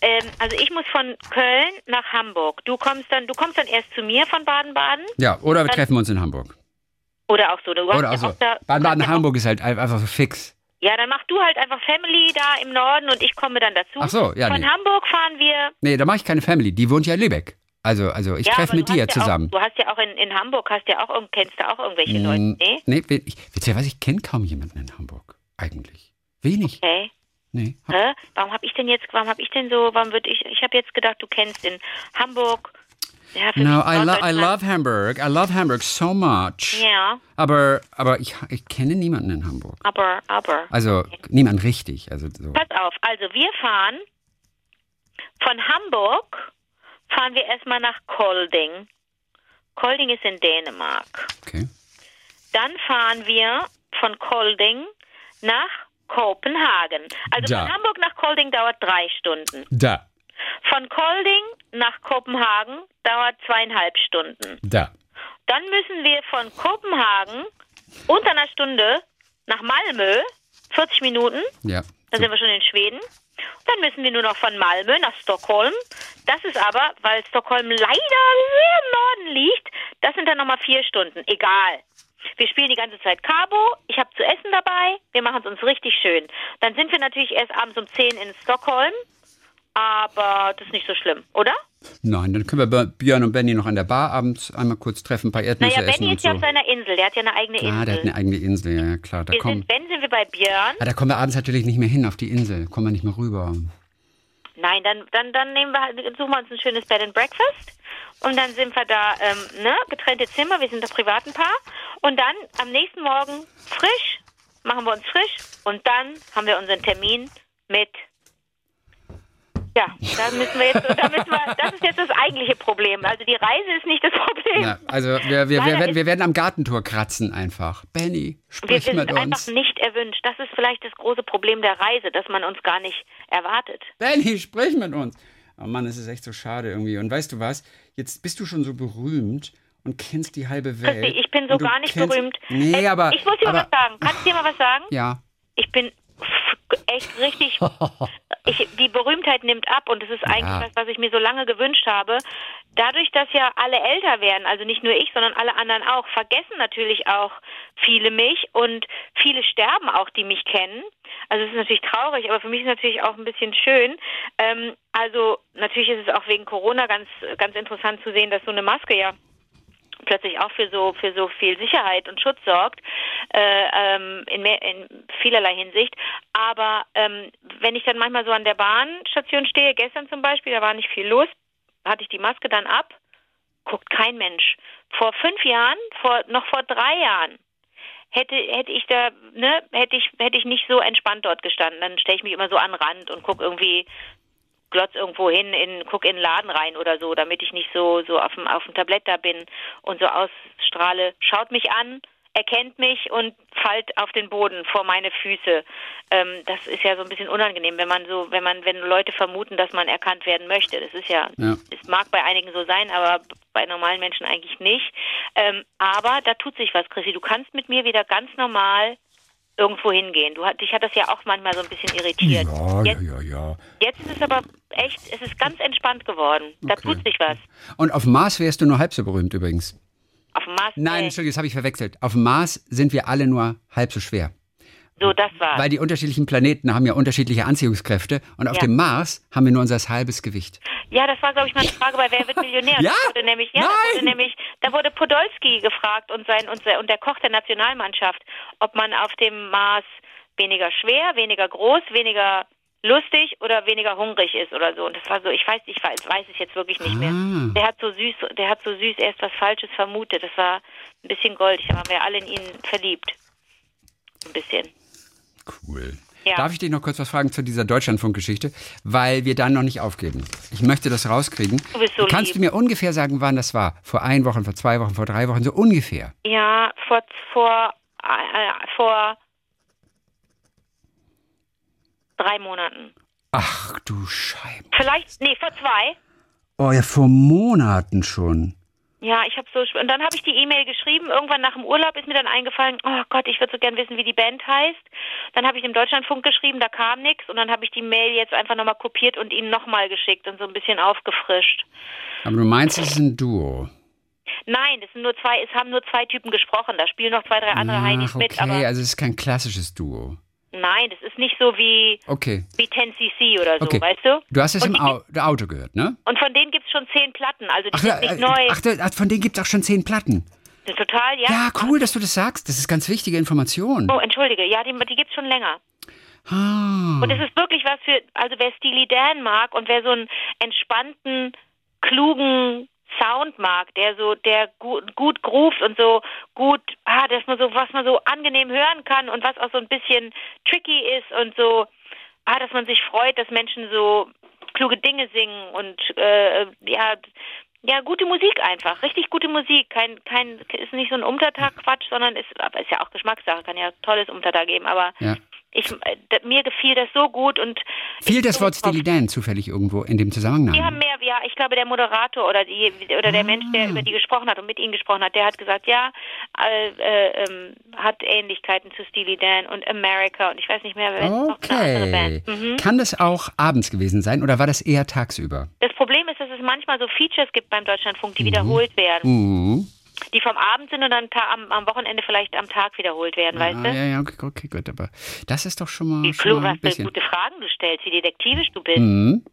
Ähm, also ich muss von Köln nach Hamburg. Du kommst dann, du kommst dann erst zu mir von Baden-Baden. Ja, oder wir treffen uns in Hamburg. Oder auch so. Oder auch so. Baden-Baden-Hamburg ist halt einfach so fix. Ja, dann mach du halt einfach Family da im Norden und ich komme dann dazu. Ach so, ja. Von nee. Hamburg fahren wir. Nee, da mache ich keine Family. Die wohnt ja in Lübeck. Also, also ich ja, treffe mit dir ja zusammen. Auch, du hast ja auch in, in Hamburg, hast ja auch, kennst du auch irgendwelche mm, Leute, nee? Nee, ich, was, ich kenne kaum jemanden in Hamburg, eigentlich. Wenig. Okay. Nee. Hä? Warum habe ich denn jetzt, warum habe ich denn so, warum würde ich, ich habe jetzt gedacht, du kennst in Hamburg. Ja, no, I, lo I love Hamburg. I love Hamburg so much. Ja. Aber, aber ich, ich kenne niemanden in Hamburg. Aber, aber. Also okay. niemand richtig. Also so. Pass auf, also wir fahren von Hamburg fahren wir erstmal nach Kolding. Kolding ist in Dänemark. Okay. Dann fahren wir von Kolding nach Kopenhagen. Also da. von Hamburg nach Kolding dauert drei Stunden. Da. Von Kolding nach Kopenhagen dauert zweieinhalb Stunden. Da. Dann müssen wir von Kopenhagen unter einer Stunde nach Malmö, 40 Minuten. Ja. Dann sind wir schon in Schweden. Dann müssen wir nur noch von Malmö nach Stockholm. Das ist aber, weil Stockholm leider sehr im Norden liegt, das sind dann nochmal vier Stunden. Egal. Wir spielen die ganze Zeit Cabo. Ich habe zu essen dabei. Wir machen es uns richtig schön. Dann sind wir natürlich erst abends um 10 in Stockholm. Aber das ist nicht so schlimm, oder? Nein, dann können wir Björn und Benny noch an der Bar abends einmal kurz treffen, ein paar Erdnüsse naja, essen. Benny ist ja so. auf seiner Insel, der hat ja eine eigene Insel. Ah, der hat eine eigene Insel, ja klar. Da wir kommen, sind, wenn sind wir bei Björn. Ah, da kommen wir abends natürlich nicht mehr hin auf die Insel, kommen wir nicht mehr rüber. Nein, dann, dann, dann nehmen wir, suchen wir uns ein schönes Bed and Breakfast. Und dann sind wir da, ähm, ne, getrennte Zimmer, wir sind ein privaten Paar. Und dann am nächsten Morgen frisch, machen wir uns frisch. Und dann haben wir unseren Termin mit ja, da müssen wir jetzt, da müssen wir, das ist jetzt das eigentliche Problem. Also die Reise ist nicht das Problem. Ja, also wir, wir, wir, werden, wir werden am Gartentor kratzen einfach. Benny, sprich wir mit uns. Wir sind einfach nicht erwünscht. Das ist vielleicht das große Problem der Reise, dass man uns gar nicht erwartet. Benny, sprich mit uns. Oh Mann, es ist echt so schade irgendwie. Und weißt du was? Jetzt bist du schon so berühmt und kennst die halbe Welt. Ich bin so gar nicht kennst, berühmt. Nee, aber. Ich muss dir aber, mal was sagen. Kannst du dir mal was sagen? Ja. Ich bin echt richtig. <laughs> Ich, die Berühmtheit nimmt ab und das ist eigentlich ja. das, was ich mir so lange gewünscht habe. Dadurch, dass ja alle älter werden, also nicht nur ich, sondern alle anderen auch, vergessen natürlich auch viele mich und viele sterben auch, die mich kennen. Also es ist natürlich traurig, aber für mich ist es natürlich auch ein bisschen schön. Ähm, also natürlich ist es auch wegen Corona ganz, ganz interessant zu sehen, dass so eine Maske ja plötzlich auch für so für so viel Sicherheit und Schutz sorgt äh, ähm, in, mehr, in vielerlei Hinsicht. Aber ähm, wenn ich dann manchmal so an der Bahnstation stehe, gestern zum Beispiel, da war nicht viel los, hatte ich die Maske dann ab, guckt kein Mensch. Vor fünf Jahren, vor noch vor drei Jahren hätte hätte ich da ne hätte ich hätte ich nicht so entspannt dort gestanden dann stelle ich mich immer so an den Rand und gucke irgendwie glotz irgendwo hin, in, guck in den Laden rein oder so, damit ich nicht so, so auf dem, auf dem Tablett da bin und so ausstrahle. Schaut mich an, erkennt mich und fallt auf den Boden vor meine Füße. Ähm, das ist ja so ein bisschen unangenehm, wenn man so, wenn man, wenn Leute vermuten, dass man erkannt werden möchte. Das ist ja, ja. es mag bei einigen so sein, aber bei normalen Menschen eigentlich nicht. Ähm, aber da tut sich was, Chrissy. Du kannst mit mir wieder ganz normal irgendwo hingehen. Du, dich hat das ja auch manchmal so ein bisschen irritiert. Ja, ja, jetzt, ja, ja. jetzt ist es aber echt, es ist ganz entspannt geworden. Da Okay. tut sich was. Und auf dem Mars wärst du nur halb so berühmt übrigens. Auf dem Mars. Nein, äh, Entschuldigung, das habe ich verwechselt. Auf dem Mars sind wir alle nur halb so schwer. So, das war. Weil die unterschiedlichen Planeten haben ja unterschiedliche Anziehungskräfte und auf Ja. dem Mars haben wir nur unser halbes Gewicht. Ja, das war, glaube ich, mal eine Frage bei Wer wird Millionär? Ja? Da wurde nämlich, ja, Nein! wurde nämlich, da wurde Podolski gefragt und sein und, und der Koch der Nationalmannschaft, ob man auf dem Mars weniger schwer, weniger groß, weniger lustig oder weniger hungrig ist oder so. Und das war so, ich weiß, ich weiß, weiß es jetzt wirklich nicht mehr. Ah. Der hat so süß, der hat so süß erst was Falsches vermutet. Das war ein bisschen goldig, da waren wir alle in ihn verliebt. Ein bisschen. Cool. Ja. Darf ich dich noch kurz was fragen zu dieser Deutschlandfunk-Geschichte? Weil wir dann noch nicht aufgeben. Ich möchte das rauskriegen. Du bist so Kannst lieb. du mir ungefähr sagen, wann das war? Vor ein Wochen, vor zwei Wochen, vor drei Wochen, so ungefähr. Ja, vor vor äh, vor drei Monaten. Ach du Scheibe. Vielleicht, nee, vor zwei. Oh ja, vor Monaten schon. Ja, ich habe so und dann habe ich die E-Mail geschrieben. Irgendwann nach dem Urlaub ist mir dann eingefallen, oh Gott, ich würde so gern wissen, wie die Band heißt. Dann habe ich dem Deutschlandfunk geschrieben, da kam nichts und dann habe ich die Mail jetzt einfach nochmal kopiert und ihnen nochmal geschickt und so ein bisschen aufgefrischt. Aber du meinst, es ist ein Duo. Nein, es sind nur zwei, es haben nur zwei Typen gesprochen. Da spielen noch zwei, drei andere Heinis Ach, mit, okay, also es ist kein klassisches Duo. Nein, das ist nicht so wie Okay. wie 10cc oder so, Okay. weißt du? Du hast es Und im Au Auto gehört, ne? Und von denen gibt's schon zehn Platten, also die Ach, sind äh, nicht neu. ach, ach, von denen gibt es auch schon zehn Platten. Total, ja. Ja, cool, dass du das sagst. Das ist ganz wichtige Information. Oh, entschuldige, ja, die, die gibt's schon länger. Ah. Und es ist wirklich was für, also wer Steely Dan mag und wer so einen entspannten, klugen Sound mag, der so, der gut, gut groovt und so gut, ah, dass man so, was man so angenehm hören kann und was auch so ein bisschen tricky ist und so, ah, dass man sich freut, dass Menschen so kluge Dinge singen und äh, ja, ja, gute Musik einfach, richtig gute Musik. Kein, kein, ist nicht so ein Umtertag-Quatsch, sondern ist, aber ist ja auch Geschmackssache, kann ja tolles Umtertag geben, aber Ja. Ich, äh, mir gefiel das so gut und Fiel das Wort Steely Dan zufällig irgendwo in dem Zusammenhang? haben mehr, ja, ich glaube, der Moderator oder die oder der Mensch, Ah. der über die gesprochen hat und mit ihnen gesprochen hat, der hat gesagt, ja, äh, äh, hat Ähnlichkeiten zu Steely Dan und America und ich weiß nicht mehr, wer Okay. Band. Mhm. Kann das auch abends gewesen sein oder war das eher tagsüber? Das Problem ist, dass es manchmal so Features gibt beim Deutschlandfunk, die wiederholt werden, Mhm. Die vom Abend sind und dann am, am Wochenende vielleicht am Tag wiederholt werden, weißt Ah, du? ja, ja, okay, okay, gut, aber das ist doch schon mal, Wie klug, für bisschen. gute Fragen du stellst, wie detektivisch du bist. Mhm.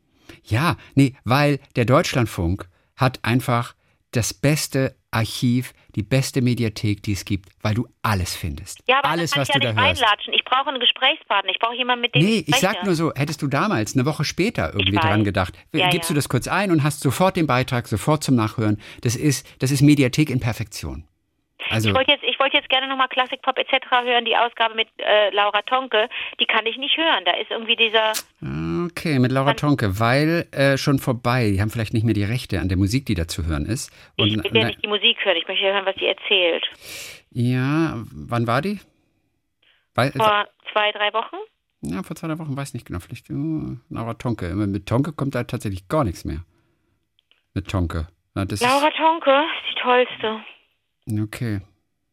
Ja, nee, weil der Deutschlandfunk hat einfach das beste Archiv, die beste Mediathek, die es gibt, weil du alles findest. Ja, aber alles, was ich ja du da hörst. reinlatschen. Ich brauche einen Gesprächspartner. Ich brauche jemanden, mit dem Nee, ich ich spreche. sag nur so, hättest du damals, eine Woche später irgendwie dran gedacht, Ja, gibst ja. du das kurz ein und hast sofort den Beitrag, sofort zum Nachhören. Das ist, das ist Mediathek in Perfektion. Also, Ich wollte jetzt, ich wollte jetzt gerne nochmal Classic Pop etc. hören, die Ausgabe mit äh, Laura Tonke. Die kann ich nicht hören. Da ist irgendwie dieser. okay, mit Laura Tonke, weil äh, schon vorbei. Die haben vielleicht nicht mehr die Rechte an der Musik, die da zu hören ist. Ich Und, will ja nicht die Musik hören. Ich möchte ja hören, was sie erzählt. ja, wann war die? Weil, Vor zwei, drei Wochen? ja, vor zwei drei Wochen, weiß nicht genau. Vielleicht uh, Laura Tonke. Mit Tonke kommt da tatsächlich gar nichts mehr. Mit Tonke. Na, Laura Tonke ist die tollste. Okay.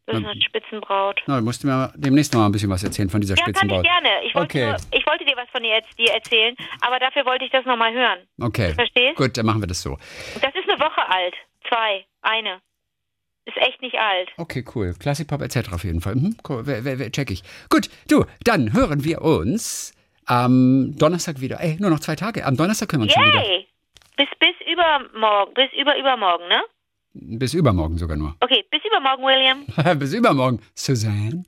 Das ist eine Spitzenbraut. Na, du musst mir mal demnächst noch mal ein bisschen was erzählen von dieser Ja, kann ich Spitzenbraut. gerne. Ich wollte, Okay. nur, ich wollte dir was von dir erzählen, aber dafür wollte ich das nochmal hören. Okay. Verstehst? Gut, dann machen wir das so. Das ist eine Woche alt. Zwei. Eine. Ist echt nicht alt. Okay, cool. Klassikpop etc. auf jeden Fall. Mhm, cool. wer, wer, wer, check ich. Gut, du, dann hören wir uns am Donnerstag wieder. Ey, nur noch zwei Tage. Am Donnerstag können wir uns schon wieder. Yay! Bis, bis übermorgen. Bis über übermorgen, ne? Bis übermorgen sogar nur. Okay, bis übermorgen, William. <laughs> Bis übermorgen, Suzanne.